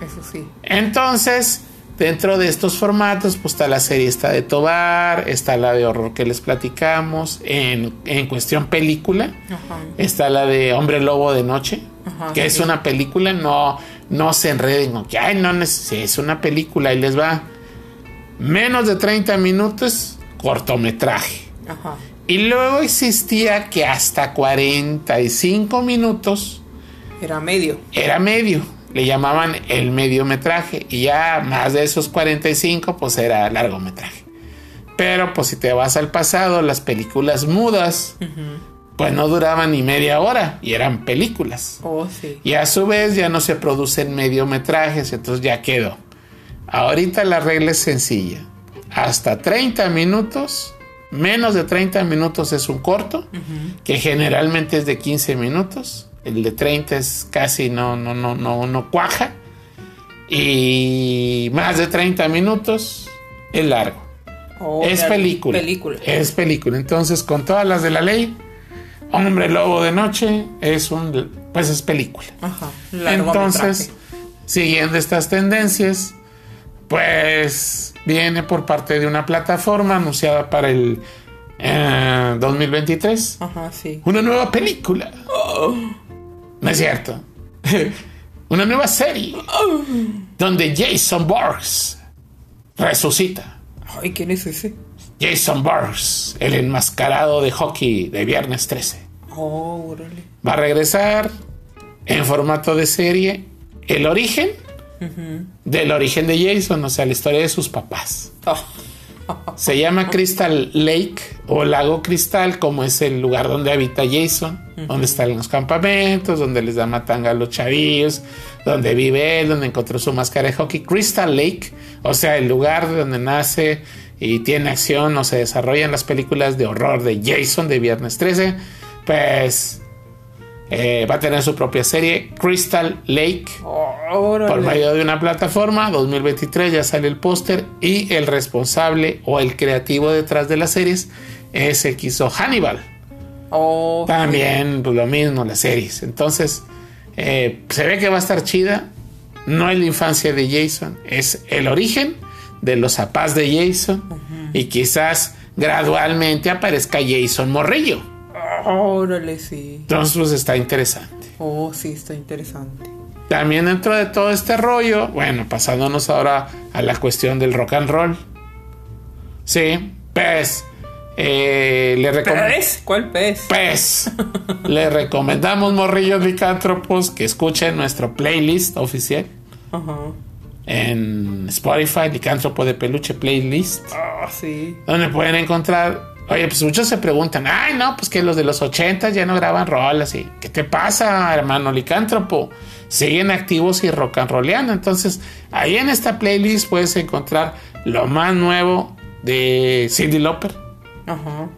Eso sí. Entonces, dentro de estos formatos, pues está la serie de Tobar, está la de horror que les platicamos, en, en cuestión película, Ajá. está la de Hombre Lobo de Noche, Ajá, que es una película, no, no se enreden con que, ay, no, es una película y les va menos de 30 minutos, cortometraje. Ajá. Y luego existía que hasta 45 minutos Era medio. era medio. Le llamaban el mediometraje. Y ya más de esos 45, pues era largometraje. Pero pues si te vas al pasado, las películas mudas, pues no duraban ni media hora y eran películas. Oh, sí. Y a su vez ya no se producen mediometrajes, entonces ya quedó. Ahorita la regla es sencilla. Hasta 30 minutos, menos de 30 minutos es un corto, que generalmente es de 15 minutos. El de 30 es casi no, no, no, no, no cuaja. Y más de 30 minutos es largo. Oh, es película. Película. Es película. Entonces, con todas las de la ley, Hombre Lobo de Noche es un, pues es película. Ajá. Entonces, siguiendo estas tendencias, pues viene por parte de una plataforma anunciada para el eh, 2023 Ajá, sí. una nueva película. No es cierto. (laughs) una nueva serie donde Jason Borges resucita. Ay, ¿quién es ese? Jason Borges, el enmascarado de hockey de Viernes 13. Oh, órale. Va a regresar en formato de serie el origen del origen de Jason, o sea, la historia de sus papás. Oh. (laughs) Se llama Crystal Lake o Lago Cristal, como es el lugar donde habita Jason, donde están los campamentos, donde les da matanga a los chavillos, donde vive él, donde encontró su máscara de hockey. Crystal Lake, o sea, el lugar donde nace y tiene acción o se desarrollan las películas de horror de Jason de Viernes 13, pues eh, va a tener su propia serie, Crystal Lake. Oh. Por medio de una plataforma, 2023 ya sale el póster y el responsable o el creativo detrás de las series es el que hizo Hannibal. Oh, También pues, lo mismo, las series. Entonces, eh, se ve que va a estar chida. No es la infancia de Jason, es el origen de los papás de Jason. Y quizás gradualmente aparezca Jason Morrillo. Órale, sí. Entonces, pues está interesante. Oh, sí, está interesante. También dentro de todo este rollo, bueno, pasándonos ahora a la cuestión del rock and roll. Sí, pues eh, le ¿Pez? ¿Cuál pez? Pues le recomendamos, morrillos licántropos, que escuchen nuestro playlist oficial Ajá. en Spotify, Licántropo de Peluche Playlist, Ah, sí. donde pueden encontrar. Oye, pues muchos se preguntan, ay, no, pues que los de los 80 ya no graban rolas y ¿qué te pasa, hermano licántropo? Siguen activos y rock and rolleando. Entonces, ahí en esta playlist puedes encontrar lo más nuevo de Cindy Lauper, Ajá.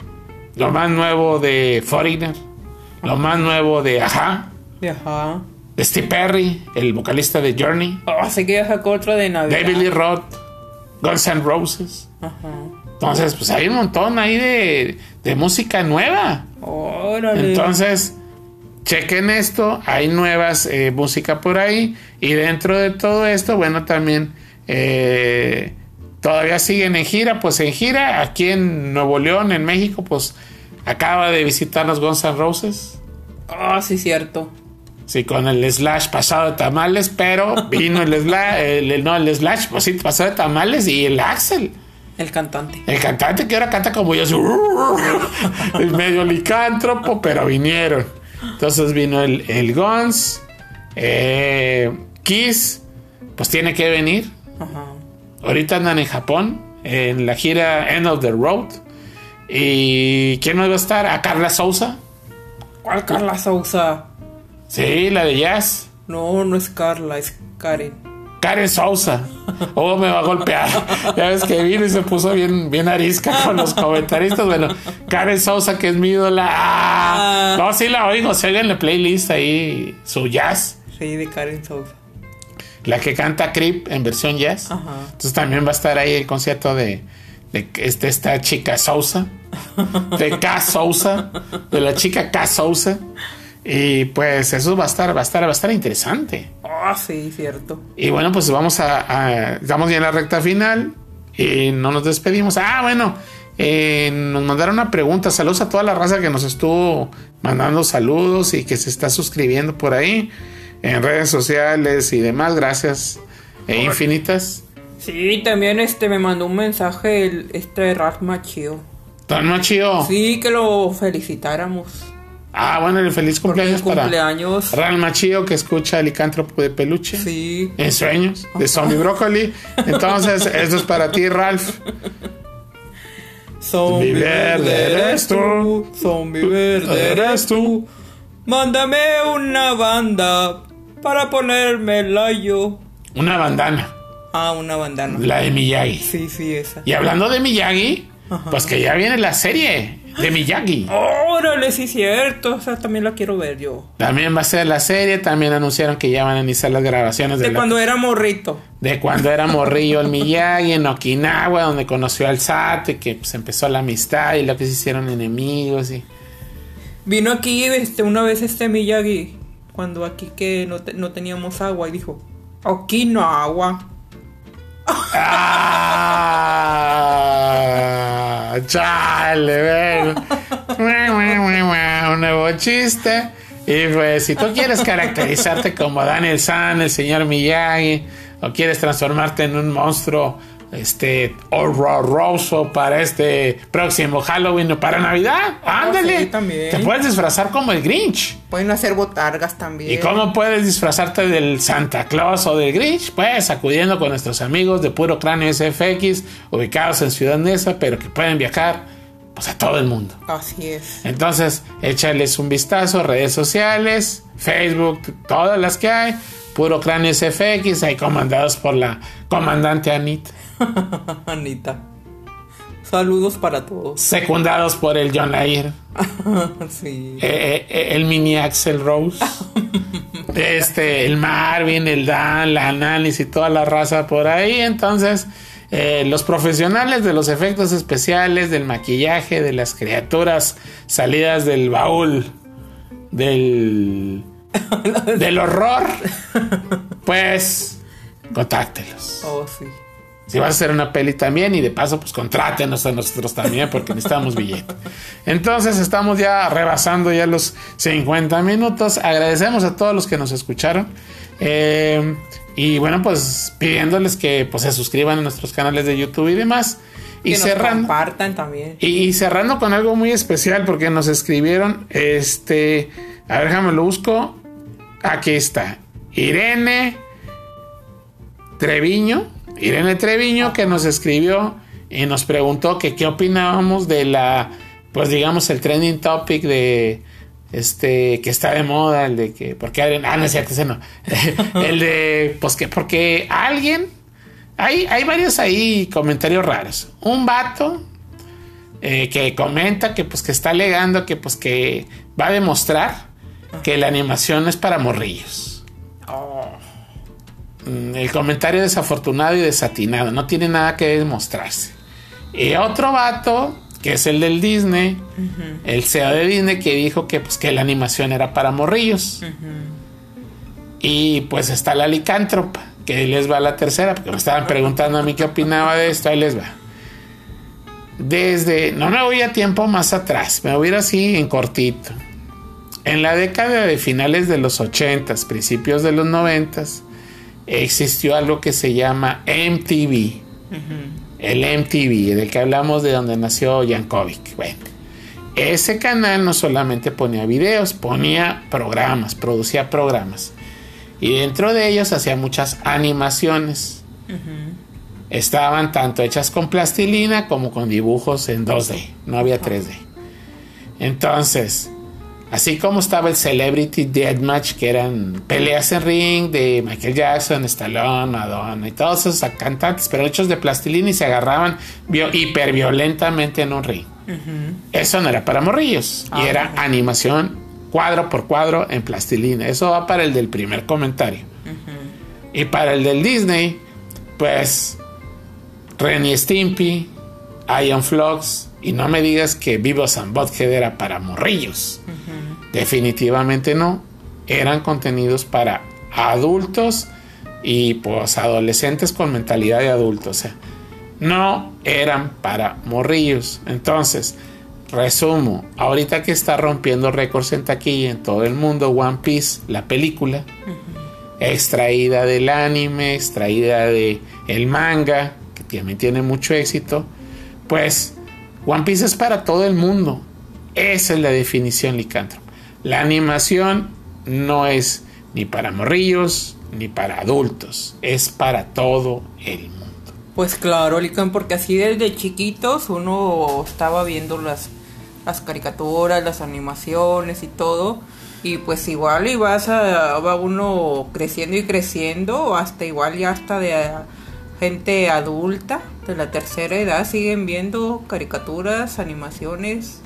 lo más nuevo de Foreigner, lo más nuevo de Aja, Y Ajá. de Steve Perry, el vocalista de Journey, Oh, así que sacó otro de Navidad. David Lee Roth, Guns N' Roses. Ajá. Entonces, pues hay un montón ahí de, de música nueva. Órale. Entonces, chequen esto, hay nuevas eh, música por ahí y dentro de todo esto, bueno, también eh, todavía siguen en gira, pues en gira aquí en Nuevo León, en México, pues acaba de visitar los Guns N' Roses. Ah, sí, cierto. Sí, con el Slash pasado de tamales, pero vino el Slash, el- no, el Slash, pues sí, pasado de tamales y el Axel. El cantante. El cantante que ahora canta como yo, (laughs) el medio licántropo, pero vinieron. Entonces vino el, el Guns, eh, Kiss, pues tiene que venir. Ajá. Ahorita andan en Japón, en la gira End of the Road. ¿Y quién más va a estar? A Carla Souza. ¿Cuál Carla Sousa? Sí, la de jazz. No, no es Carla, es Karen. Karen Sousa. Oh, me va a golpear. (laughs) Ya ves que vino y se puso bien, bien arisca con los comentaristas. Bueno, Karen Sousa, que es mi ídola. Ah, no, sí la oigo. Se oiga en la playlist ahí su jazz. Sí, de Karen Sousa. La que canta Creep en versión jazz. Ajá. Entonces también va a estar ahí el concierto de, de este, esta chica Sousa. De K Sousa. De la chica K Sousa. Y pues eso va a estar, va a estar, va a estar interesante. Ah, sí, cierto. Y bueno, pues vamos a, a- Estamos ya en la recta final. Y no nos despedimos. Ah, bueno. eh, nos mandaron una pregunta. Saludos a toda la raza que nos estuvo mandando saludos y que se está suscribiendo por ahí. En redes sociales y demás. Gracias. E infinitas. Sí, también este me mandó un mensaje el, este Ralph Machio. Tan más chido. Sí, que lo felicitáramos. Ah, bueno, el feliz el cumpleaños para cumpleaños. Ral Machío que escucha Licántropo de Peluche. Sí. En sueños, de Zombie Brócoli. Entonces, (laughs) esto es para ti, Ralph. Zombie verde eres tú. Zombie verde eres tú. Mándame una banda para ponérmela yo. Una bandana, Ah, una bandana. la de Miyagi. Sí, sí, esa. Y hablando de Miyagi, pues que ya viene la serie de Miyagi. Órale, sí, cierto. O sea, también la quiero ver yo. También va a ser la serie, también anunciaron que ya van a iniciar las grabaciones de, De la- cuando era morrito. de cuando era morrillo el Miyagi en Okinawa, donde conoció al Sato y que pues empezó la amistad y lo que se hicieron enemigos y... Vino aquí este, una vez este Miyagi. Cuando aquí que no, te- no teníamos agua. Y dijo: Aquí no agua. ¡Ah! ¡Chale! ven. Un nuevo chiste. Y pues, si tú quieres caracterizarte como Daniel San, el señor Miyagi, o quieres transformarte en un monstruo este horroroso para este próximo Halloween o para Navidad, ándale. sí, también. Te puedes disfrazar como el Grinch. Pueden hacer botargas también. ¿Y cómo puedes disfrazarte del Santa Claus o del Grinch? Pues acudiendo con nuestros amigos de Puro Cráneo SFX, ubicados en Ciudad Neza, pero que pueden viajar pues a todo el mundo. Así es. Entonces, échales un vistazo, redes sociales, Facebook, todas las que hay, Puro Cráneo SFX, ahí comandados por la comandante Anita, (laughs) Anita. Saludos para todos. secundados por el John Lair. (laughs) sí. Eh, eh, el mini Axel Rose, (laughs) este, el Marvin, el Dan, la Ananis y toda la raza por ahí. Entonces, eh, los profesionales de los efectos especiales, del maquillaje, de las criaturas salidas del baúl, del, del horror, pues contáctelos. Oh, sí. Si vas a hacer una peli también y de paso pues contrátenos a nosotros también porque necesitamos billete. Entonces estamos ya rebasando ya los 50 minutos. Agradecemos a todos los que nos escucharon. Eh, y bueno, pues pidiéndoles que pues, se suscriban a nuestros canales de YouTube y demás. Y que nos cerrando, compartan también. y cerrando con algo muy especial porque nos escribieron, este, a ver, déjame lo busco. Aquí está. Irene Treviño, Irene Treviño que nos escribió y nos preguntó que qué opinábamos de la, pues digamos, el trending topic de, este, que está de moda, el de que, porque, ah, no es cierto, ese no, (laughs) el de, pues que, porque alguien, hay, hay varios ahí comentarios raros, un vato eh, que comenta que, pues, que está alegando que, pues, que va a demostrar que la animación es para morrillos. Mm, El comentario desafortunado y desatinado, no tiene nada que demostrarse. Y otro vato, que es el del Disney, el CEO de Disney, que dijo que, pues, que la animación era para morrillos. Y pues está la licántropa, que ahí les va la tercera, porque me estaban preguntando a mí qué opinaba de esto, ahí les va. Desde, no me voy a tiempo más atrás, me voy a ir así en cortito. En la década de finales de los 80s, principios de los 90s, existió algo que se llama MTV. El MTV, del que hablamos de donde nació Yankovic. Bueno, ese canal no solamente ponía videos, ponía programas, producía programas. Y dentro de ellos hacía muchas animaciones. Estaban tanto hechas con plastilina como con dibujos en 2D. No había 3D. Entonces, Así como estaba el Celebrity Deathmatch, que eran peleas en ring de Michael Jackson, Stallone, Madonna y todos esos cantantes, pero hechos de plastilina y se agarraban hiperviolentamente en un ring. Eso no era para morrillos, y era animación cuadro por cuadro en plastilina. Eso va para el del primer comentario. Y para el del Disney, pues Renny Stimpy, Iron Flux, y no me digas que Vivos and Butthead era para morrillos. Definitivamente no. Eran contenidos para adultos y pues adolescentes con mentalidad de adultos. O sea, no eran para morrillos. Entonces, resumo, ahorita que está rompiendo récords en taquilla en todo el mundo, One Piece, la película, extraída del anime, extraída de el manga, que también tiene mucho éxito, pues One Piece es para todo el mundo. Esa es la definición licántropo. La animación no es ni para morrillos ni para adultos, es para todo el mundo. Pues claro, Lican, porque así desde chiquitos uno estaba viendo las, las caricaturas, las animaciones y todo. Y pues igual y vas a, va uno creciendo y creciendo, hasta igual ya hasta de gente adulta de la tercera edad siguen viendo caricaturas, animaciones.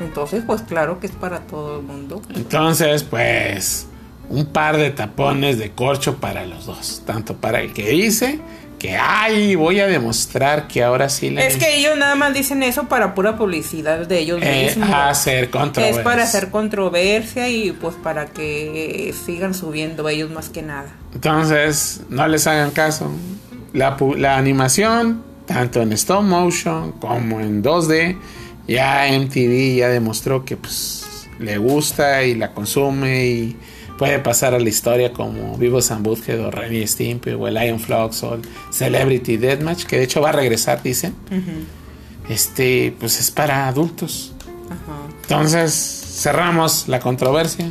Entonces, pues claro que es para todo el mundo. Entonces, pues un par de tapones de corcho para los dos, tanto para el que dice que ay, voy a demostrar que ahora sí la Es que ellos nada más dicen eso para pura publicidad de ellos eh, mismos. Hacer controversia. Es para hacer controversia y pues para que sigan subiendo ellos más que nada. Entonces, no les hagan caso. La, la animación, tanto en stop motion como en 2D, ya MTV ya demostró que pues le gusta y la consume y puede pasar a la historia como Vivos and Butthead o Renny Stimpy o el Lion Flux o el Celebrity Deathmatch, que de hecho va a regresar, dicen. Este, pues es para adultos. Entonces, cerramos la controversia.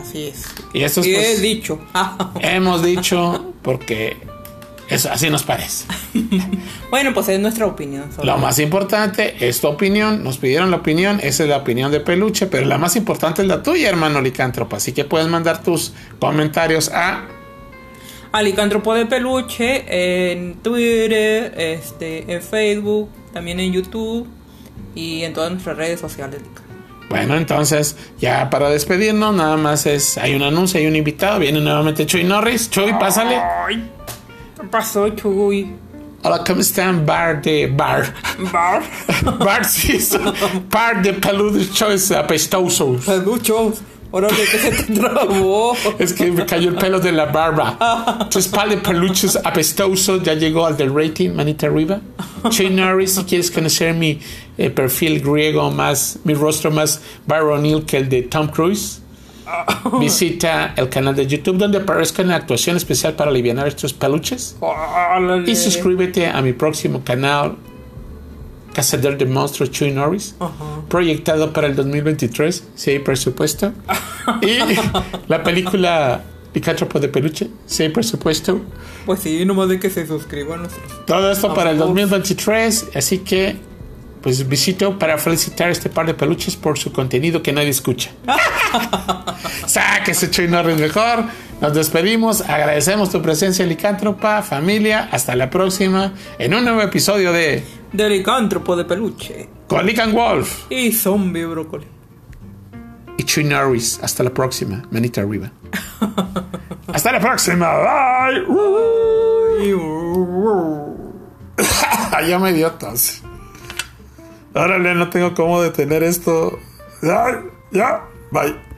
Así es. Y esto es, Y pues, he dicho. (laughs) hemos dicho porque eso así nos parece. (laughs) bueno, pues es nuestra opinión. sobre- Lo más importante es tu opinión. Nos pidieron la opinión. Esa es la opinión de Peluche. Pero la más importante es la tuya, hermano Licántropo. Así que puedes mandar tus comentarios a. Alicántropo de peluche en Twitter, este, en Facebook, también en YouTube y en todas nuestras redes sociales. Bueno, entonces, ya para despedirnos, nada más es. Hay un anuncio, hay un invitado. Viene nuevamente Chuy Norris. Chuy, pásale. Ay, ¿qué pasó, Chuy? Hola, ¿cómo están? Bar de. Bar. Bar. (laughs) Bar, sí. Bar de peludos choice apestosos. Peluchos. Órale, que se te trabó. Es que me cayó el pelo de la barba. Tu espalda de peluches apestoso ya llegó al del rating, manita arriba. Chuy Norris, si quieres conocer mi eh, perfil griego más, mi rostro más varonil que el de Tom Cruise, (laughs) visita el canal de YouTube donde aparezca una actuación especial para aliviar estos peluches. Y suscríbete a mi próximo canal, Cazador de Monstruos Chuy Norris, proyectado para el 2023, si hay presupuesto. (laughs) y la película Licántropo de Peluche, si hay presupuesto. Pues sí, nomás de que se suscriban nuestros. Todo esto para el Vamos. 2023, así que pues visito para felicitar a este par de peluches por su contenido que nadie escucha. (laughs) Sáquese Chuy Norris mejor. Nos despedimos, agradecemos tu presencia licántropa, familia, hasta la próxima en un nuevo episodio de De licántropo de peluche. Con Lick and Wolf Y zombie brócoli. y Chuy Norris. Hasta la próxima, manita arriba. (laughs) hasta la próxima, bye. Ay, uh. (laughs) ya me dio tos. Órale, no tengo cómo detener esto. Ay, ya, bye.